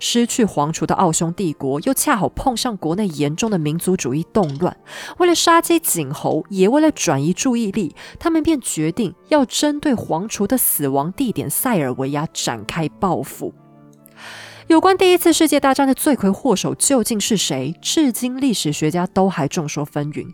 失去皇储的奥匈帝国，又恰好碰上国内严重的民族主义动乱。为了杀鸡儆猴，也为了转移注意力，他们便决定要针对皇储的死亡地点塞尔维亚展开报复。有关第一次世界大战的罪魁祸首究竟是谁？至今历史学家都还众说纷纭。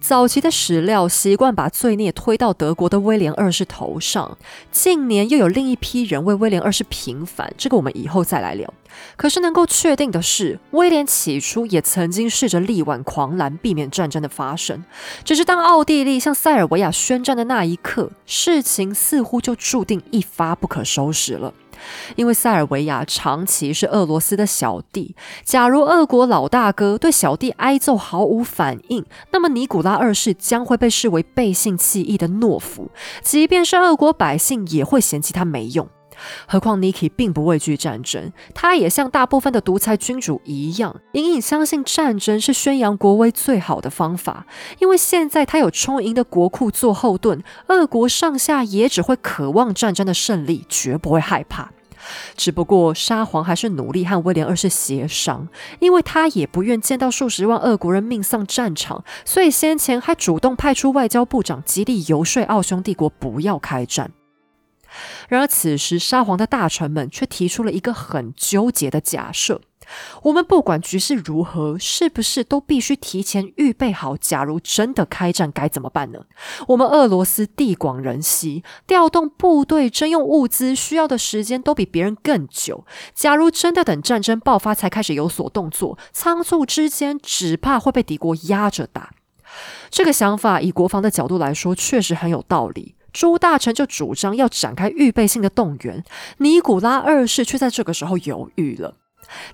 早期的史料习惯把罪孽推到德国的威廉二世头上，近年又有另一批人为威廉二世平反，这个我们以后再来聊。可是能够确定的是，威廉起初也曾经试着力挽狂澜，避免战争的发生。只是当奥地利向塞尔维亚宣战的那一刻，事情似乎就注定一发不可收拾了。因为塞尔维亚长期是俄罗斯的小弟，假如俄国老大哥对小弟挨揍毫无反应，那么尼古拉二世将会被视为背信弃义的懦夫，即便是俄国百姓也会嫌弃他没用。何况 Niki 并不畏惧战争，他也像大部分的独裁君主一样，隐隐相信战争是宣扬国威最好的方法。因为现在他有充盈的国库做后盾，俄国上下也只会渴望战争的胜利，绝不会害怕。只不过沙皇还是努力和威廉二世协商，因为他也不愿见到数十万俄国人命丧战场，所以先前还主动派出外交部长极力游说奥匈帝国不要开战。然而，此时沙皇的大臣们却提出了一个很纠结的假设：我们不管局势如何，是不是都必须提前预备好？假如真的开战，该怎么办呢？我们俄罗斯地广人稀，调动部队、征用物资需要的时间都比别人更久。假如真的等战争爆发才开始有所动作，仓促之间只怕会被敌国压着打。这个想法以国防的角度来说，确实很有道理。朱大臣就主张要展开预备性的动员，尼古拉二世却在这个时候犹豫了。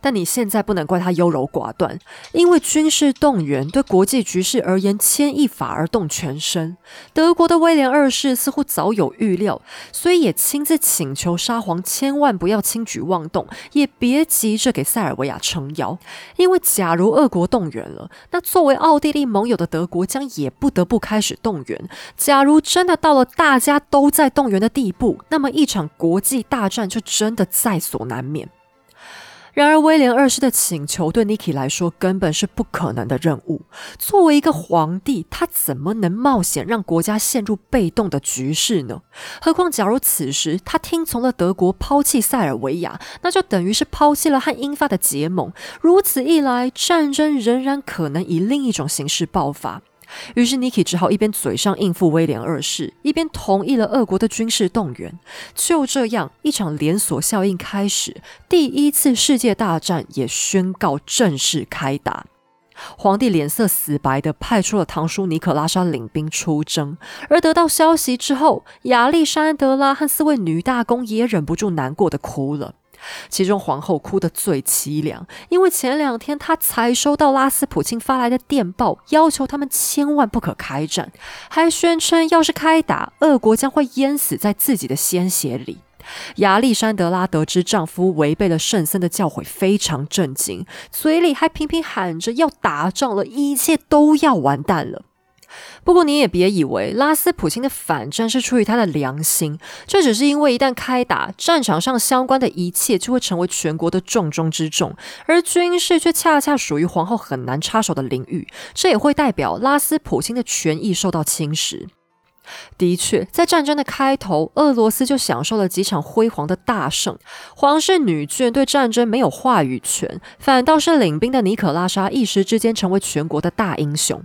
但你现在不能怪他优柔寡断，因为军事动员对国际局势而言，牵一发而动全身。德国的威廉二世似乎早有预料，所以也亲自请求沙皇千万不要轻举妄动，也别急着给塞尔维亚撑腰。因为假如俄国动员了，那作为奥地利盟友的德国将也不得不开始动员。假如真的到了大家都在动员的地步，那么一场国际大战就真的在所难免。然而，威廉二世的请求对 Niki 来说根本是不可能的任务。作为一个皇帝，他怎么能冒险让国家陷入被动的局势呢？何况，假如此时他听从了德国抛弃塞尔维亚，那就等于是抛弃了和英法的结盟。如此一来，战争仍然可能以另一种形式爆发。于是，Niki 只好一边嘴上应付威廉二世，一边同意了俄国的军事动员。就这样，一场连锁效应开始，第一次世界大战也宣告正式开打。皇帝脸色死白的派出了堂叔尼可拉莎领兵出征，而得到消息之后，亚历山德拉和四位女大公也忍不住难过的哭了。其中皇后哭得最凄凉，因为前两天她才收到拉斯普京发来的电报，要求他们千万不可开战，还宣称要是开打，俄国将会淹死在自己的鲜血里。亚历山德拉得知丈夫违背了圣僧的教诲，非常震惊，嘴里还频频喊着要打仗了，一切都要完蛋了。不过你也别以为拉斯普京的反战是出于他的良心，这只是因为一旦开打，战场上相关的一切就会成为全国的重中之重，而军事却恰恰属于皇后很难插手的领域，这也会代表拉斯普京的权益受到侵蚀。的确，在战争的开头，俄罗斯就享受了几场辉煌的大胜，皇室女眷对战争没有话语权，反倒是领兵的尼可拉莎一时之间成为全国的大英雄。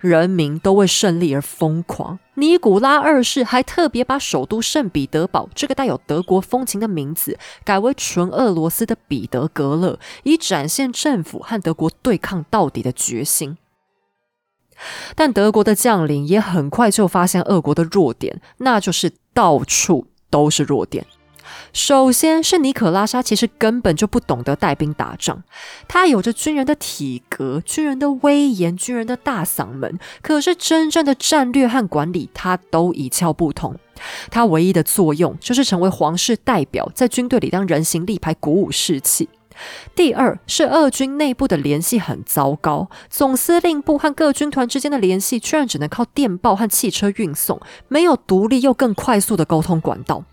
人民都为胜利而疯狂。尼古拉二世还特别把首都圣彼得堡这个带有德国风情的名字改为纯俄罗斯的彼得格勒，以展现政府和德国对抗到底的决心。但德国的将领也很快就发现俄国的弱点，那就是到处都是弱点。首先是尼可拉莎，其实根本就不懂得带兵打仗。他有着军人的体格、军人的威严、军人的大嗓门，可是真正的战略和管理，他都一窍不通。他唯一的作用就是成为皇室代表，在军队里当人形立牌，鼓舞士气。第二是俄军内部的联系很糟糕，总司令部和各军团之间的联系居然只能靠电报和汽车运送，没有独立又更快速的沟通管道。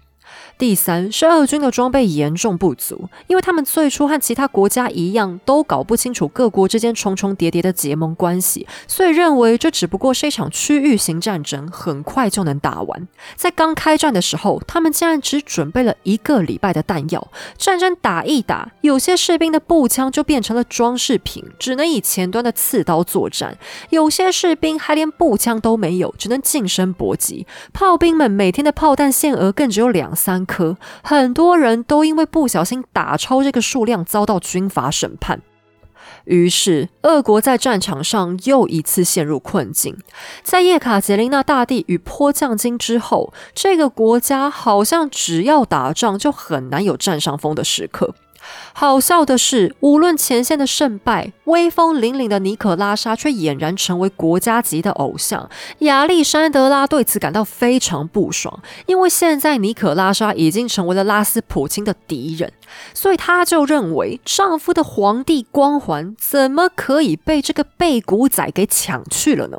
第三是俄军的装备严重不足，因为他们最初和其他国家一样，都搞不清楚各国之间重重叠叠的结盟关系，所以认为这只不过是一场区域型战争，很快就能打完。在刚开战的时候，他们竟然只准备了一个礼拜的弹药，战争打一打，有些士兵的步枪就变成了装饰品，只能以前端的刺刀作战；有些士兵还连步枪都没有，只能近身搏击。炮兵们每天的炮弹限额更只有两三。颗，很多人都因为不小心打超这个数量，遭到军阀审判。于是，俄国在战场上又一次陷入困境。在叶卡捷琳娜大帝与坡将金之后，这个国家好像只要打仗就很难有占上风的时刻。好笑的是，无论前线的胜败，威风凛凛的尼可拉莎却俨然成为国家级的偶像。亚历山德拉对此感到非常不爽，因为现在尼可拉莎已经成为了拉斯普京的敌人，所以她就认为丈夫的皇帝光环怎么可以被这个背骨仔给抢去了呢？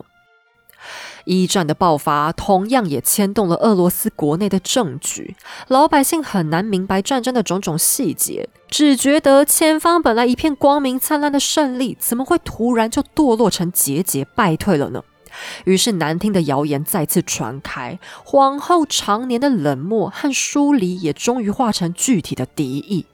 一战的爆发同样也牵动了俄罗斯国内的政局，老百姓很难明白战争的种种细节，只觉得前方本来一片光明灿烂的胜利，怎么会突然就堕落成节节败退了呢？于是难听的谣言再次传开，皇后常年的冷漠和疏离，也终于化成具体的敌意。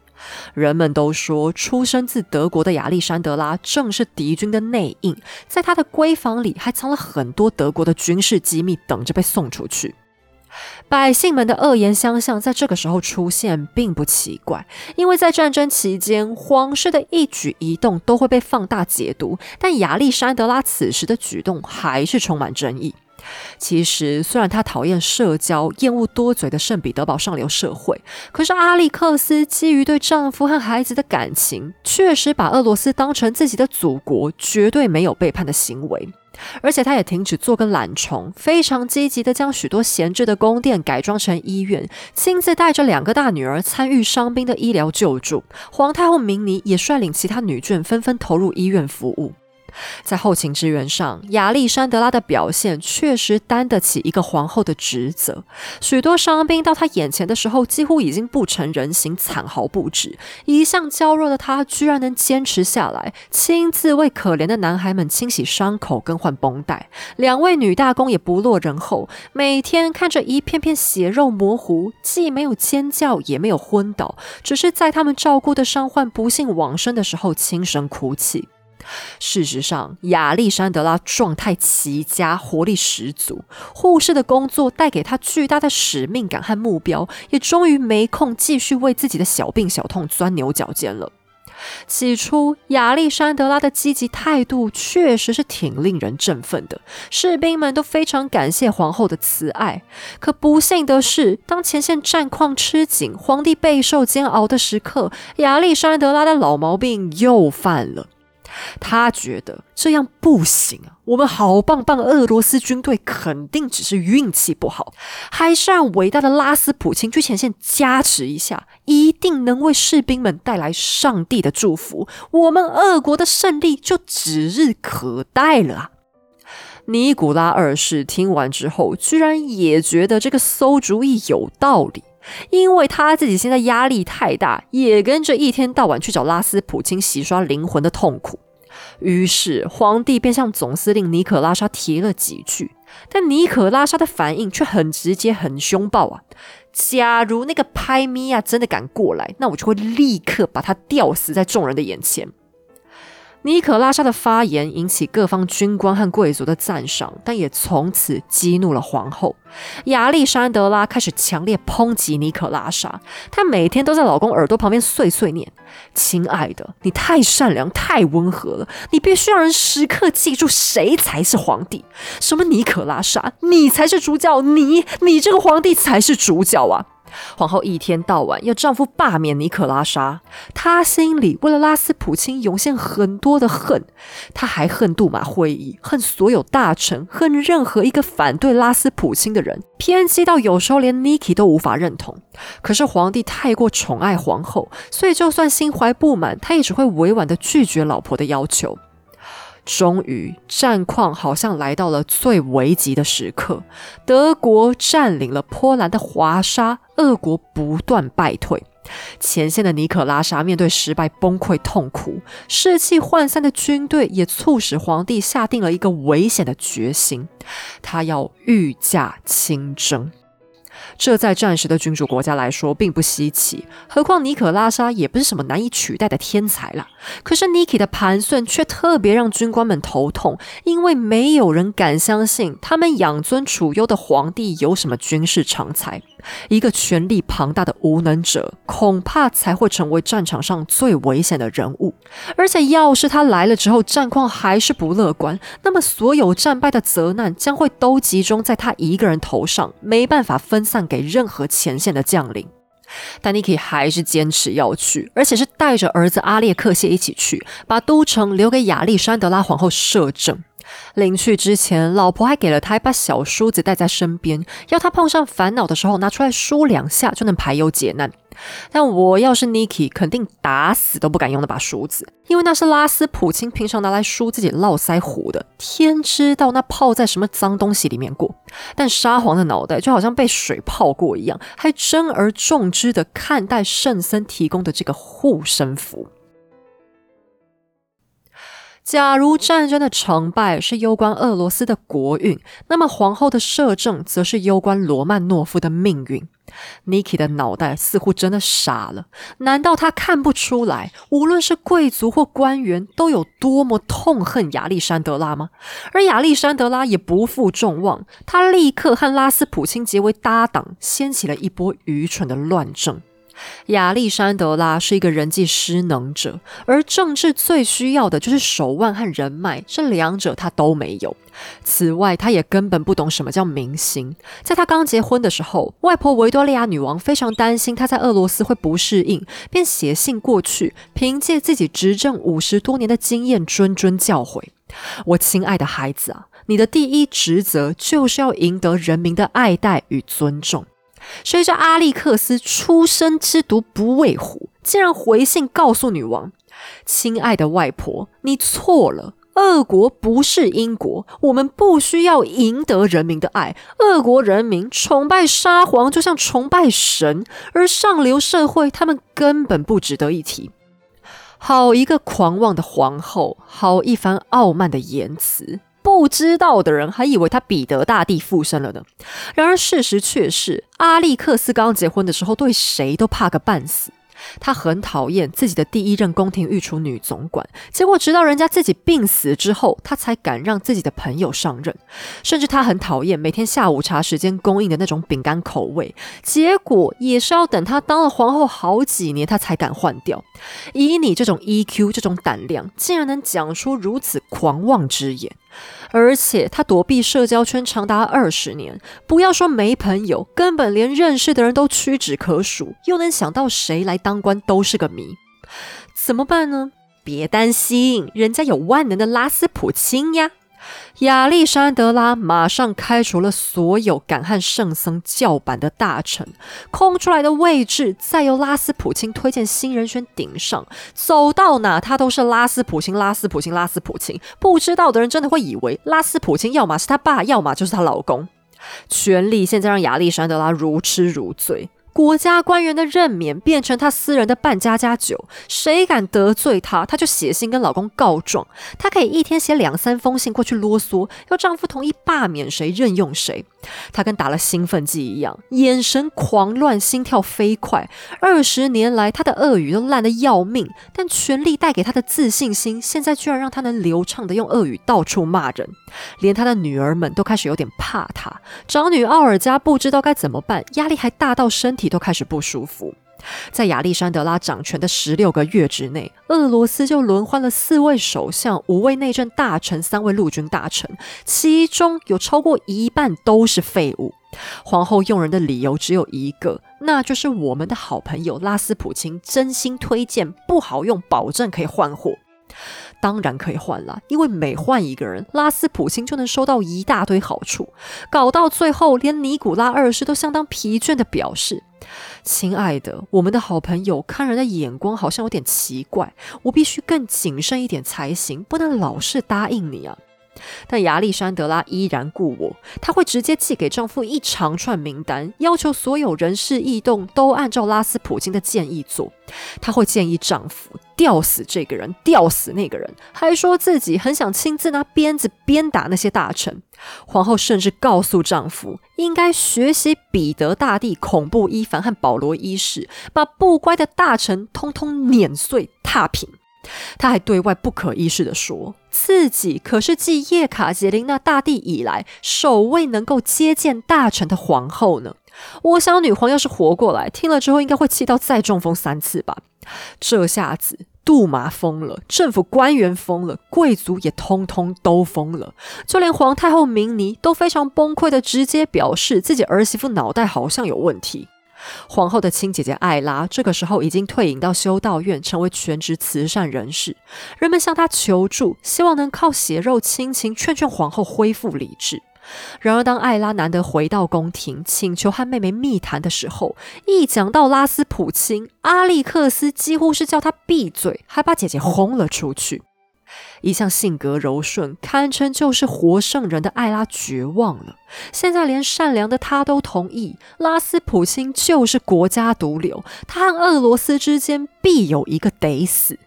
人们都说，出生自德国的亚历山德拉正是敌军的内应，在他的闺房里还藏了很多德国的军事机密，等着被送出去。百姓们的恶言相向，在这个时候出现并不奇怪，因为在战争期间，皇室的一举一动都会被放大解读，但亚历山德拉此时的举动还是充满争议。其实，虽然他讨厌社交、厌恶多嘴的圣彼得堡上流社会，可是阿历克斯基于对丈夫和孩子的感情，确实把俄罗斯当成自己的祖国，绝对没有背叛的行为。而且，他也停止做个懒虫，非常积极的将许多闲置的宫殿改装成医院，亲自带着两个大女儿参与伤兵的医疗救助。皇太后明妮也率领其他女眷纷纷投入医院服务。在后勤支援上，亚历山德拉的表现确实担得起一个皇后的职责。许多伤兵到他眼前的时候，几乎已经不成人形，惨毫不止。一向娇弱的他，居然能坚持下来，亲自为可怜的男孩们清洗伤口、更换绷带。两位女大公也不落人后，每天看着一片片血肉模糊，既没有尖叫，也没有昏倒，只是在他们照顾的伤患不幸往生的时候，轻声哭泣。事实上，亚历山德拉状态奇佳，活力十足。护士的工作带给他巨大的使命感和目标，也终于没空继续为自己的小病小痛钻牛角尖了。起初，亚历山德拉的积极态度确实是挺令人振奋的，士兵们都非常感谢皇后的慈爱。可不幸的是，当前线战况吃紧，皇帝备受煎熬的时刻，亚历山德拉的老毛病又犯了。他觉得这样不行啊！我们好棒棒俄罗斯军队肯定只是运气不好，还是让伟大的拉斯普京去前线加持一下，一定能为士兵们带来上帝的祝福，我们俄国的胜利就指日可待了啊！尼古拉二世听完之后，居然也觉得这个馊主意有道理。因为他自己现在压力太大，也跟着一天到晚去找拉斯普京洗刷灵魂的痛苦。于是皇帝便向总司令尼可拉莎提了几句，但尼可拉莎的反应却很直接、很凶暴啊！假如那个拍咪呀真的敢过来，那我就会立刻把他吊死在众人的眼前。尼可拉莎的发言引起各方军官和贵族的赞赏，但也从此激怒了皇后亚历山德拉，开始强烈抨击尼可拉莎。她每天都在老公耳朵旁边碎碎念：“亲爱的，你太善良、太温和了，你必须让人时刻记住谁才是皇帝。什么尼可拉莎，你才是主角，你你这个皇帝才是主角啊！”皇后一天到晚要丈夫罢免尼可拉莎，她心里为了拉斯普京涌现很多的恨，她还恨杜马会议，恨所有大臣，恨任何一个反对拉斯普京的人，偏激到有时候连 Niki 都无法认同。可是皇帝太过宠爱皇后，所以就算心怀不满，他也只会委婉的拒绝老婆的要求。终于，战况好像来到了最危急的时刻。德国占领了波兰的华沙，俄国不断败退。前线的尼可拉莎面对失败崩溃痛苦，士气涣散的军队也促使皇帝下定了一个危险的决心：他要御驾亲征。这在战时的君主国家来说并不稀奇，何况尼可拉莎也不是什么难以取代的天才了。可是 Niki 的盘算却特别让军官们头痛，因为没有人敢相信他们养尊处优的皇帝有什么军事长才。一个权力庞大的无能者，恐怕才会成为战场上最危险的人物。而且，要是他来了之后战况还是不乐观，那么所有战败的责难将会都集中在他一个人头上，没办法分散给任何前线的将领。但 Niki 还是坚持要去，而且是带着儿子阿列克谢一起去，把都城留给亚历山德拉皇后摄政。临去之前，老婆还给了他一把小梳子带在身边，要他碰上烦恼的时候拿出来梳两下就能排忧解难。但我要是 Niki，肯定打死都不敢用那把梳子，因为那是拉斯普京平常拿来梳自己络腮胡的，天知道那泡在什么脏东西里面过。但沙皇的脑袋就好像被水泡过一样，还珍而重之的看待圣僧提供的这个护身符。假如战争的成败是攸关俄罗斯的国运，那么皇后的摄政则是攸关罗曼诺夫的命运。Niki 的脑袋似乎真的傻了，难道他看不出来，无论是贵族或官员，都有多么痛恨亚历山德拉吗？而亚历山德拉也不负众望，他立刻和拉斯普京结为搭档，掀起了一波愚蠢的乱政。亚历山德拉是一个人际失能者，而政治最需要的就是手腕和人脉，这两者他都没有。此外，他也根本不懂什么叫明星。在他刚结婚的时候，外婆维多利亚女王非常担心他在俄罗斯会不适应，便写信过去，凭借自己执政五十多年的经验，谆谆教诲：“我亲爱的孩子啊，你的第一职责就是要赢得人民的爱戴与尊重。”谁叫阿历克斯出生之毒不畏虎，竟然回信告诉女王：“亲爱的外婆，你错了。俄国不是英国，我们不需要赢得人民的爱。俄国人民崇拜沙皇，就像崇拜神，而上流社会他们根本不值得一提。好一个狂妄的皇后，好一番傲慢的言辞。”不知道的人还以为他彼得大帝附身了呢。然而事实却是，阿历克斯刚结婚的时候对谁都怕个半死。他很讨厌自己的第一任宫廷御厨女总管，结果直到人家自己病死之后，他才敢让自己的朋友上任。甚至他很讨厌每天下午茶时间供应的那种饼干口味，结果也是要等他当了皇后好几年，他才敢换掉。以你这种 EQ，这种胆量，竟然能讲出如此狂妄之言！而且他躲避社交圈长达二十年，不要说没朋友，根本连认识的人都屈指可数，又能想到谁来当官都是个谜。怎么办呢？别担心，人家有万能的拉斯普京呀。亚历山德拉马上开除了所有敢和圣僧叫板的大臣，空出来的位置再由拉斯普钦推荐新人选顶上，走到哪他都是拉斯普钦，拉斯普钦，拉斯普钦。不知道的人真的会以为拉斯普钦要么是他爸，要么就是她老公。权力现在让亚历山德拉如痴如醉。国家官员的任免变成她私人的办家家酒，谁敢得罪她，她就写信跟老公告状。她可以一天写两三封信过去啰嗦，要丈夫同意罢免谁任用谁。他跟打了兴奋剂一样，眼神狂乱，心跳飞快。二十年来，他的俄语都烂得要命，但权力带给他的自信心，现在居然让他能流畅的用俄语到处骂人，连他的女儿们都开始有点怕他。长女奥尔加不知道该怎么办，压力还大到身体。都开始不舒服。在亚历山德拉掌权的十六个月之内，俄罗斯就轮换了四位首相、五位内政大臣、三位陆军大臣，其中有超过一半都是废物。皇后用人的理由只有一个，那就是我们的好朋友拉斯普京真心推荐，不好用，保证可以换货。当然可以换了，因为每换一个人，拉斯普京就能收到一大堆好处。搞到最后，连尼古拉二世都相当疲倦的表示：“亲爱的，我们的好朋友看人的眼光好像有点奇怪，我必须更谨慎一点才行，不能老是答应你啊。”但亚历山德拉依然故我，她会直接寄给丈夫一长串名单，要求所有人事异动都按照拉斯普京的建议做。她会建议丈夫吊死这个人，吊死那个人，还说自己很想亲自拿鞭子鞭打那些大臣。皇后甚至告诉丈夫，应该学习彼得大帝恐怖伊凡和保罗一世，把不乖的大臣通通碾碎踏平。他还对外不可一世的说，自己可是继叶卡捷琳娜大帝以来首位能够接见大臣的皇后呢。我想女皇要是活过来，听了之后应该会气到再中风三次吧。这下子杜马疯了，政府官员疯了，贵族也通通都疯了，就连皇太后明妮都非常崩溃的直接表示自己儿媳妇脑袋好像有问题。皇后的亲姐姐艾拉这个时候已经退隐到修道院，成为全职慈善人士。人们向她求助，希望能靠血肉亲情劝劝皇后恢复理智。然而，当艾拉难得回到宫廷，请求和妹妹密谈的时候，一讲到拉斯普钦，阿历克斯几乎是叫她闭嘴，还把姐姐轰了出去。一向性格柔顺、堪称就是活圣人的艾拉绝望了。现在连善良的他都同意，拉斯普钦就是国家毒瘤，他和俄罗斯之间必有一个得死。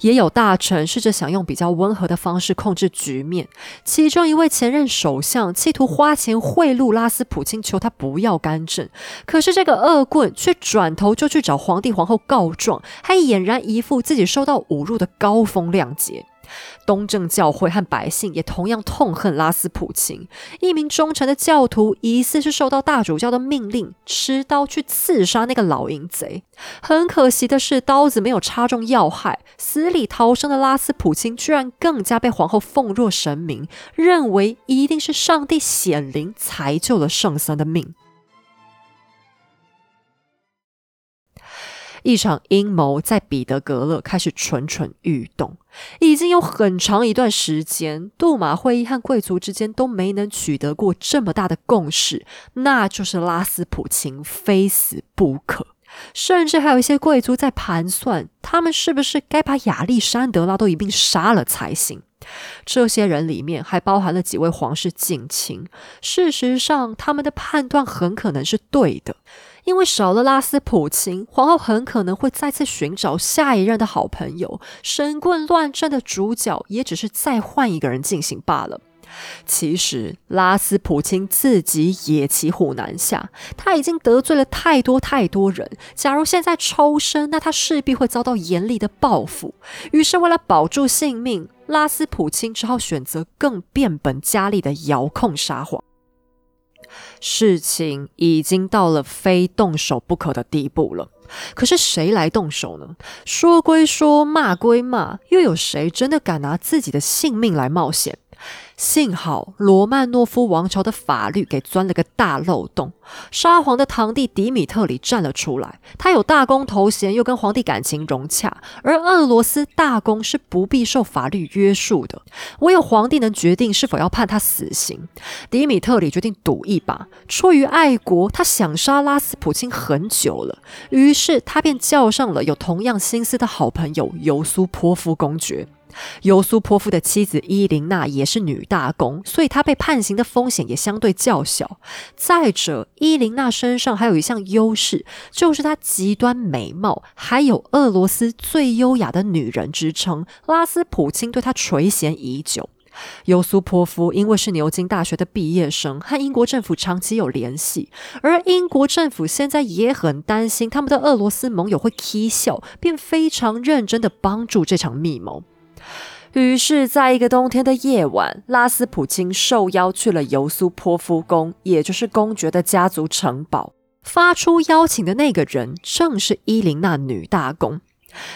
也有大臣试着想用比较温和的方式控制局面，其中一位前任首相企图花钱贿赂拉斯普京，求他不要干政。可是这个恶棍却转头就去找皇帝皇后告状，还俨然一副自己受到侮辱的高风亮节。东正教会和百姓也同样痛恨拉斯普钦。一名忠诚的教徒疑似是受到大主教的命令，持刀去刺杀那个老淫贼。很可惜的是，刀子没有插中要害，死里逃生的拉斯普钦居然更加被皇后奉若神明，认为一定是上帝显灵才救了圣僧的命。一场阴谋在彼得格勒开始蠢蠢欲动，已经有很长一段时间，杜马会议和贵族之间都没能取得过这么大的共识，那就是拉斯普钦非死不可。甚至还有一些贵族在盘算，他们是不是该把亚历山德拉都一并杀了才行。这些人里面还包含了几位皇室近亲。事实上，他们的判断很可能是对的。因为少了拉斯普钦，皇后很可能会再次寻找下一任的好朋友。神棍乱战的主角也只是再换一个人进行罢了。其实拉斯普钦自己也骑虎难下，他已经得罪了太多太多人。假如现在抽身，那他势必会遭到严厉的报复。于是，为了保住性命，拉斯普钦只好选择更变本加厉的遥控撒谎。事情已经到了非动手不可的地步了，可是谁来动手呢？说归说，骂归骂，又有谁真的敢拿自己的性命来冒险？幸好罗曼诺夫王朝的法律给钻了个大漏洞，沙皇的堂弟迪米特里站了出来。他有大公头衔，又跟皇帝感情融洽，而俄罗斯大公是不必受法律约束的，唯有皇帝能决定是否要判他死刑。迪米特里决定赌一把，出于爱国，他想杀拉斯普京很久了，于是他便叫上了有同样心思的好朋友尤苏波夫公爵。尤苏波夫的妻子伊琳娜也是女大公，所以她被判刑的风险也相对较小。再者，伊琳娜身上还有一项优势，就是她极端美貌，还有俄罗斯最优雅的女人之称。拉斯普京对她垂涎已久。尤苏波夫因为是牛津大学的毕业生，和英国政府长期有联系，而英国政府现在也很担心他们的俄罗斯盟友会踢笑，便非常认真的帮助这场密谋。于是，在一个冬天的夜晚，拉斯普京受邀去了尤苏波夫宫，也就是公爵的家族城堡。发出邀请的那个人正是伊琳娜女大公，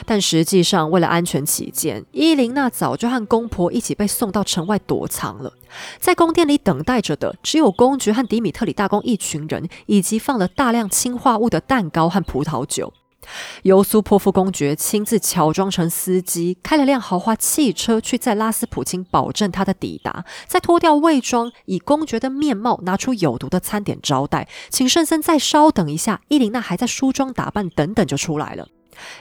但实际上，为了安全起见，伊琳娜早就和公婆一起被送到城外躲藏了。在宫殿里等待着的，只有公爵和迪米特里大公一群人，以及放了大量氰化物的蛋糕和葡萄酒。尤苏泼夫公爵亲自乔装成司机，开了辆豪华汽车去在拉斯普京，保证他的抵达。再脱掉卫装，以公爵的面貌拿出有毒的餐点招待，请圣僧再稍等一下。伊琳娜还在梳妆打扮，等等就出来了。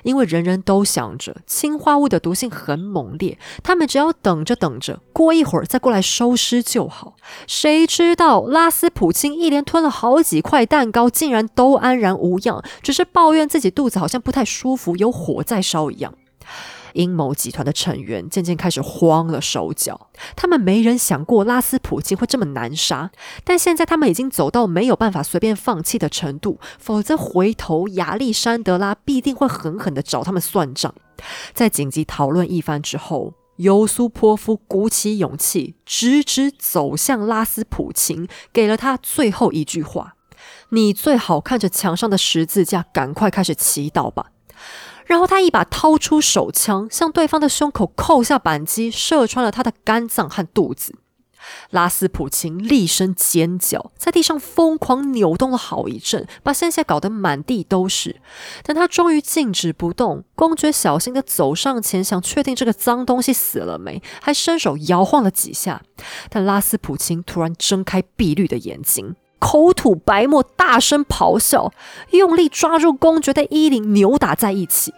因为人人都想着氰化物的毒性很猛烈，他们只要等着等着，过一会儿再过来收尸就好。谁知道拉斯普京一连吞了好几块蛋糕，竟然都安然无恙，只是抱怨自己肚子好像不太舒服，有火在烧一样。阴谋集团的成员渐渐开始慌了手脚，他们没人想过拉斯普京会这么难杀，但现在他们已经走到没有办法随便放弃的程度，否则回头亚历山德拉必定会狠狠的找他们算账。在紧急讨论一番之后，尤苏波夫鼓起勇气，直直走向拉斯普京，给了他最后一句话：“你最好看着墙上的十字架，赶快开始祈祷吧。”然后他一把掏出手枪，向对方的胸口扣下扳机，射穿了他的肝脏和肚子。拉斯普钦厉声尖叫，在地上疯狂扭动了好一阵，把鲜血搞得满地都是。等他终于静止不动，公爵小心的走上前，想确定这个脏东西死了没，还伸手摇晃了几下。但拉斯普钦突然睁开碧绿的眼睛，口吐白沫，大声咆哮，用力抓住公爵的衣领，扭打在一起。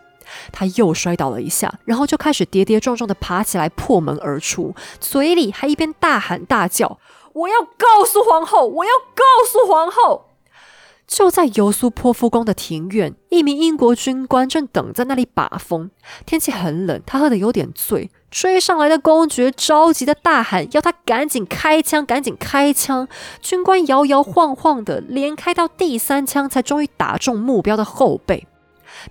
他又摔倒了一下，然后就开始跌跌撞撞地爬起来，破门而出，嘴里还一边大喊大叫：“我要告诉皇后！我要告诉皇后！”就在尤苏波夫宫的庭院，一名英国军官正等在那里把风。天气很冷，他喝得有点醉。追上来的公爵着急的大喊，要他赶紧开枪，赶紧开枪。军官摇摇晃晃的，连开到第三枪，才终于打中目标的后背。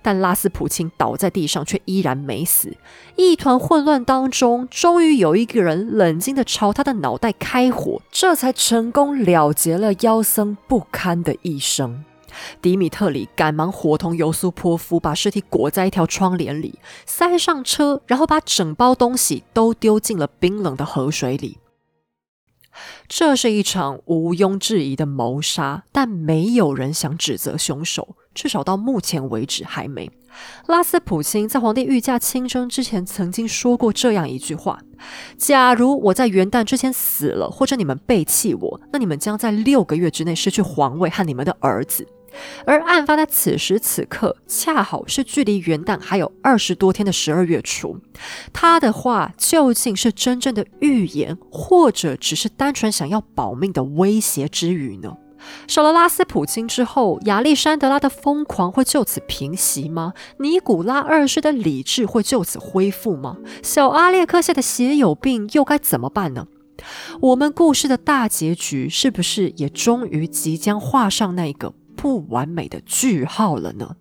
但拉斯普钦倒在地上，却依然没死。一团混乱当中，终于有一个人冷静的朝他的脑袋开火，这才成功了结了妖僧不堪的一生。迪米特里赶忙伙同尤苏波夫，把尸体裹在一条窗帘里，塞上车，然后把整包东西都丢进了冰冷的河水里。这是一场毋庸置疑的谋杀，但没有人想指责凶手，至少到目前为止还没。拉斯普钦在皇帝御驾亲征之前曾经说过这样一句话：“假如我在元旦之前死了，或者你们背弃我，那你们将在六个月之内失去皇位和你们的儿子。”而案发的此时此刻，恰好是距离元旦还有二十多天的十二月初。他的话究竟是真正的预言，或者只是单纯想要保命的威胁之语呢？少了拉斯普京之后，亚历山德拉的疯狂会就此平息吗？尼古拉二世的理智会就此恢复吗？小阿列克谢的血友病又该怎么办呢？我们故事的大结局是不是也终于即将画上那个？不完美的句号了呢。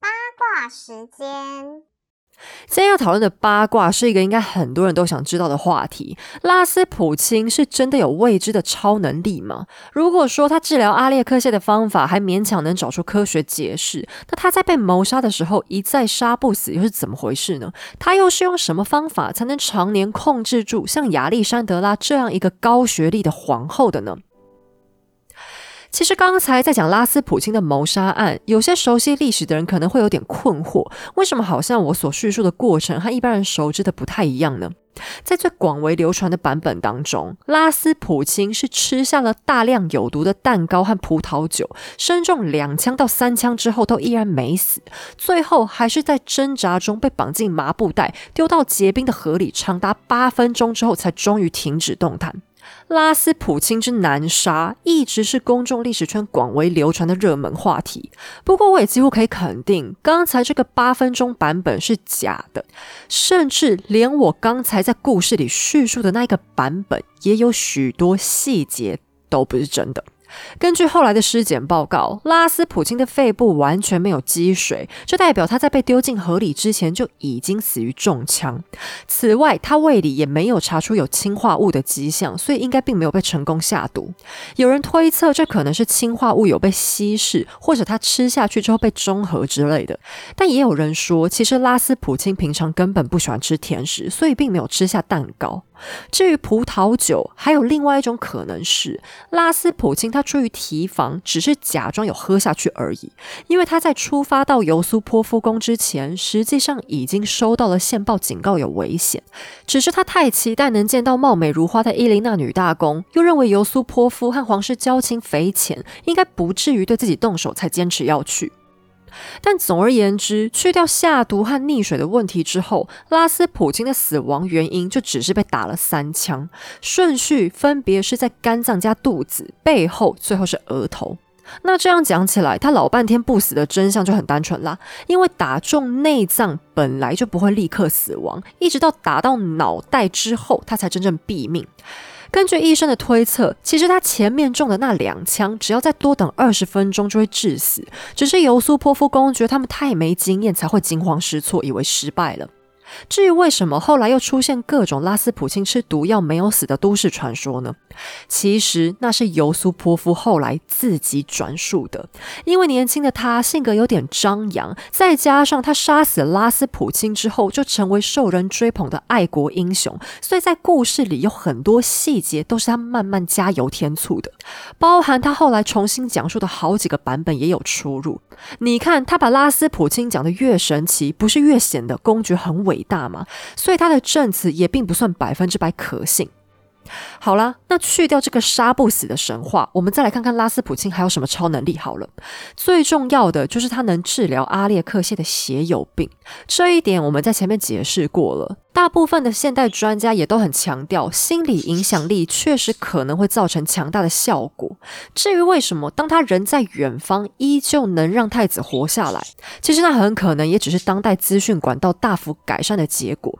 八卦时间。今天要讨论的八卦是一个应该很多人都想知道的话题：拉斯普钦是真的有未知的超能力吗？如果说他治疗阿列克谢的方法还勉强能找出科学解释，那他在被谋杀的时候一再杀不死又是怎么回事呢？他又是用什么方法才能常年控制住像亚历山德拉这样一个高学历的皇后的呢？其实刚才在讲拉斯普京的谋杀案，有些熟悉历史的人可能会有点困惑：为什么好像我所叙述的过程和一般人熟知的不太一样呢？在最广为流传的版本当中，拉斯普京是吃下了大量有毒的蛋糕和葡萄酒，身中两枪到三枪之后都依然没死，最后还是在挣扎中被绑进麻布袋，丢到结冰的河里，长达八分钟之后才终于停止动弹。拉斯普京之南沙一直是公众历史圈广为流传的热门话题。不过，我也几乎可以肯定，刚才这个八分钟版本是假的，甚至连我刚才在故事里叙述的那个版本，也有许多细节都不是真的。根据后来的尸检报告，拉斯普京的肺部完全没有积水，这代表他在被丢进河里之前就已经死于中枪。此外，他胃里也没有查出有氰化物的迹象，所以应该并没有被成功下毒。有人推测，这可能是氰化物有被稀释，或者他吃下去之后被中和之类的。但也有人说，其实拉斯普京平常根本不喜欢吃甜食，所以并没有吃下蛋糕。至于葡萄酒，还有另外一种可能是，拉斯普京他出于提防，只是假装有喝下去而已。因为他在出发到尤苏波夫宫之前，实际上已经收到了线报，警告有危险。只是他太期待能见到貌美如花的伊琳娜女大公，又认为尤苏波夫和皇室交情匪浅，应该不至于对自己动手，才坚持要去。但总而言之，去掉下毒和溺水的问题之后，拉斯普京的死亡原因就只是被打了三枪，顺序分别是在肝脏加肚子、背后，最后是额头。那这样讲起来，他老半天不死的真相就很单纯啦，因为打中内脏本来就不会立刻死亡，一直到打到脑袋之后，他才真正毙命。根据医生的推测，其实他前面中的那两枪，只要再多等二十分钟就会致死。只是尤苏波夫公爵他们太没经验，才会惊慌失措，以为失败了。至于为什么后来又出现各种拉斯普京吃毒药没有死的都市传说呢？其实那是尤苏波夫后来自己转述的。因为年轻的他性格有点张扬，再加上他杀死拉斯普京之后就成为受人追捧的爱国英雄，所以在故事里有很多细节都是他慢慢加油添醋的，包含他后来重新讲述的好几个版本也有出入。你看，他把拉斯普京讲的越神奇，不是越显得公爵很伟大吗？所以他的证词也并不算百分之百可信。好啦，那去掉这个杀不死的神话，我们再来看看拉斯普京还有什么超能力好了。最重要的就是他能治疗阿列克谢的血友病，这一点我们在前面解释过了。大部分的现代专家也都很强调，心理影响力确实可能会造成强大的效果。至于为什么当他人在远方，依旧能让太子活下来，其实那很可能也只是当代资讯管道大幅改善的结果。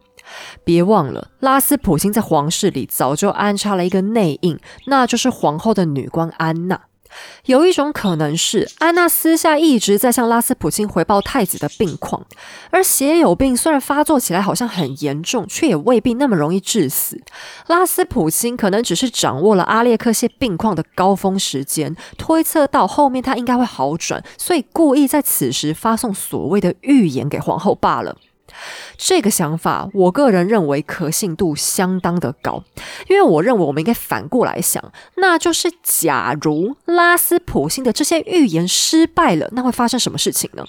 别忘了，拉斯普京在皇室里早就安插了一个内应，那就是皇后的女官安娜。有一种可能是，安娜私下一直在向拉斯普京回报太子的病况，而血友病虽然发作起来好像很严重，却也未必那么容易致死。拉斯普京可能只是掌握了阿列克谢病况的高峰时间，推测到后面他应该会好转，所以故意在此时发送所谓的预言给皇后罢了。这个想法，我个人认为可信度相当的高，因为我认为我们应该反过来想，那就是假如拉斯普星的这些预言失败了，那会发生什么事情呢？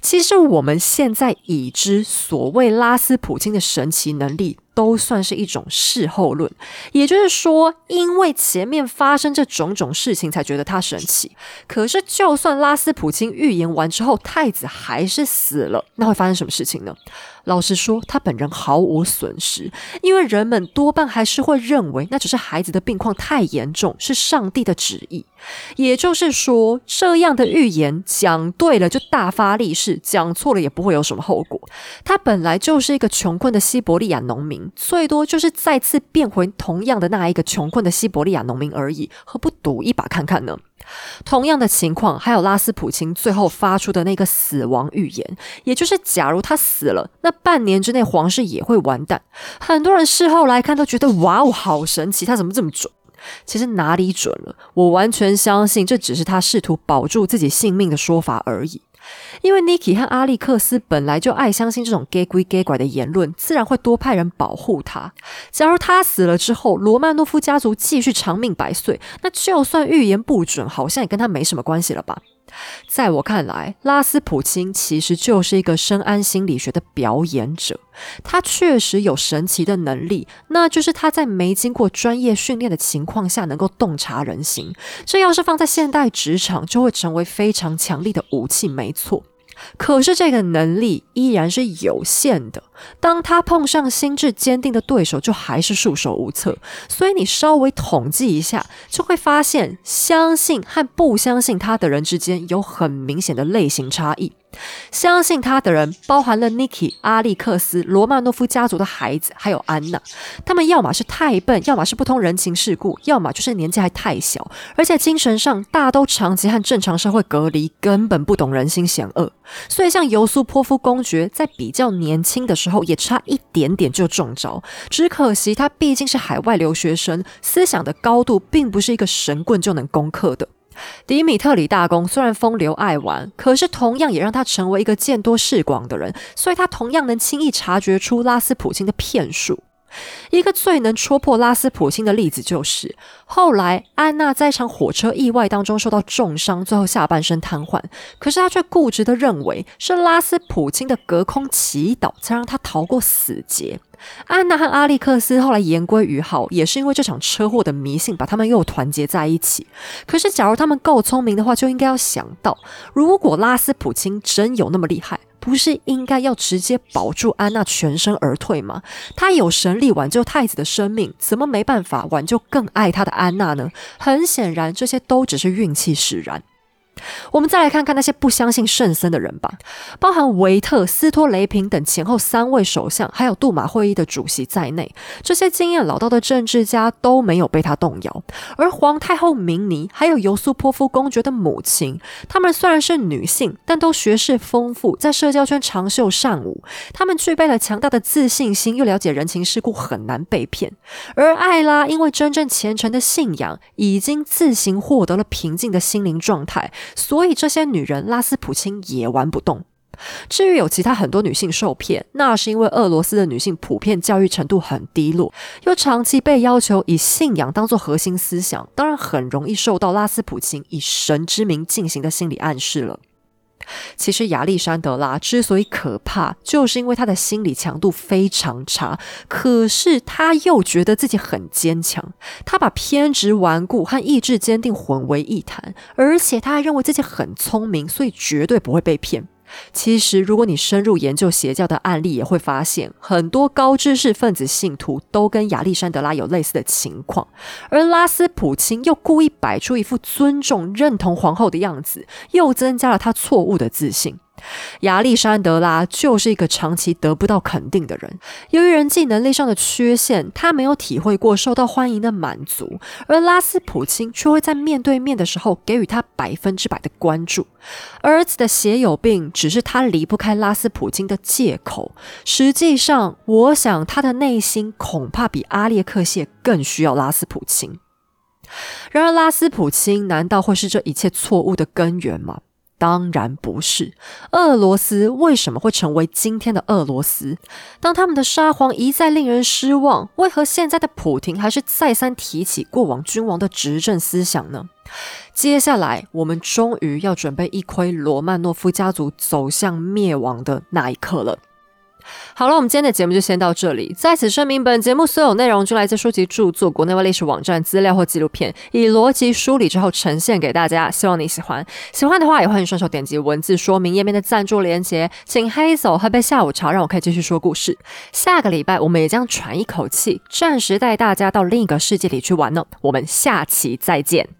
其实我们现在已知所谓拉斯普京的神奇能力。都算是一种事后论，也就是说，因为前面发生这种种事情，才觉得他神奇。可是，就算拉斯普京预言完之后，太子还是死了，那会发生什么事情呢？老实说，他本人毫无损失，因为人们多半还是会认为，那只是孩子的病况太严重，是上帝的旨意。也就是说，这样的预言讲对了就大发利市，讲错了也不会有什么后果。他本来就是一个穷困的西伯利亚农民。最多就是再次变回同样的那一个穷困的西伯利亚农民而已，何不赌一把看看呢？同样的情况，还有拉斯普京最后发出的那个死亡预言，也就是假如他死了，那半年之内皇室也会完蛋。很多人事后来看都觉得哇哦，好神奇，他怎么这么准？其实哪里准了？我完全相信这只是他试图保住自己性命的说法而已。因为 Niki 和阿历克斯本来就爱相信这种 gay 归 gay 拐的言论，自然会多派人保护他。假如他死了之后，罗曼诺夫家族继续长命百岁，那就算预言不准，好像也跟他没什么关系了吧？在我看来，拉斯普京其实就是一个深谙心理学的表演者。他确实有神奇的能力，那就是他在没经过专业训练的情况下，能够洞察人心。这要是放在现代职场，就会成为非常强力的武器，没错。可是这个能力依然是有限的。当他碰上心智坚定的对手，就还是束手无策。所以你稍微统计一下，就会发现，相信和不相信他的人之间有很明显的类型差异。相信他的人包含了 Niki、阿历克斯、罗曼诺夫家族的孩子，还有安娜。他们要么是太笨，要么是不通人情世故，要么就是年纪还太小，而且精神上大都长期和正常社会隔离，根本不懂人心险恶。所以，像尤苏波夫公爵在比较年轻的时候，也差一点点就中招。只可惜他毕竟是海外留学生，思想的高度并不是一个神棍就能攻克的。迪米特里大公虽然风流爱玩，可是同样也让他成为一个见多识广的人，所以他同样能轻易察觉出拉斯普京的骗术。一个最能戳破拉斯普京的例子，就是后来安娜在一场火车意外当中受到重伤，最后下半身瘫痪，可是她却固执的认为是拉斯普京的隔空祈祷才让她逃过死劫。安娜和阿历克斯后来言归于好，也是因为这场车祸的迷信把他们又团结在一起。可是，假如他们够聪明的话，就应该要想到，如果拉斯普京真有那么厉害，不是应该要直接保住安娜全身而退吗？他有神力挽救太子的生命，怎么没办法挽救更爱他的安娜呢？很显然，这些都只是运气使然。我们再来看看那些不相信圣僧的人吧，包含维特、斯托雷平等前后三位首相，还有杜马会议的主席在内，这些经验老道的政治家都没有被他动摇。而皇太后明尼还有尤苏波夫公爵的母亲，她们虽然是女性，但都学识丰富，在社交圈长袖善舞。她们具备了强大的自信心，又了解人情世故，很难被骗。而艾拉因为真正虔诚的信仰，已经自行获得了平静的心灵状态。所以这些女人，拉斯普钦也玩不动。至于有其他很多女性受骗，那是因为俄罗斯的女性普遍教育程度很低落，又长期被要求以信仰当做核心思想，当然很容易受到拉斯普钦以神之名进行的心理暗示了。其实亚历山德拉之所以可怕，就是因为他的心理强度非常差，可是他又觉得自己很坚强。他把偏执顽固和意志坚定混为一谈，而且他还认为自己很聪明，所以绝对不会被骗。其实，如果你深入研究邪教的案例，也会发现很多高知识分子信徒都跟亚历山德拉有类似的情况，而拉斯普钦又故意摆出一副尊重、认同皇后的样子，又增加了他错误的自信。亚历山德拉就是一个长期得不到肯定的人，由于人际能力上的缺陷，他没有体会过受到欢迎的满足，而拉斯普钦却会在面对面的时候给予他百分之百的关注。儿子的血友病只是他离不开拉斯普京的借口，实际上，我想他的内心恐怕比阿列克谢更需要拉斯普钦。然而，拉斯普钦难道会是这一切错误的根源吗？当然不是。俄罗斯为什么会成为今天的俄罗斯？当他们的沙皇一再令人失望，为何现在的普廷还是再三提起过往君王的执政思想呢？接下来，我们终于要准备一窥罗曼诺夫家族走向灭亡的那一刻了。好了，我们今天的节目就先到这里。在此声明，本节目所有内容均来自书籍著作、国内外历史网站资料或纪录片，以逻辑梳理之后呈现给大家。希望你喜欢，喜欢的话也欢迎顺手点击文字说明页面的赞助链接，请黑走喝杯下午茶，让我可以继续说故事。下个礼拜我们也将喘一口气，暂时带大家到另一个世界里去玩呢。我们下期再见。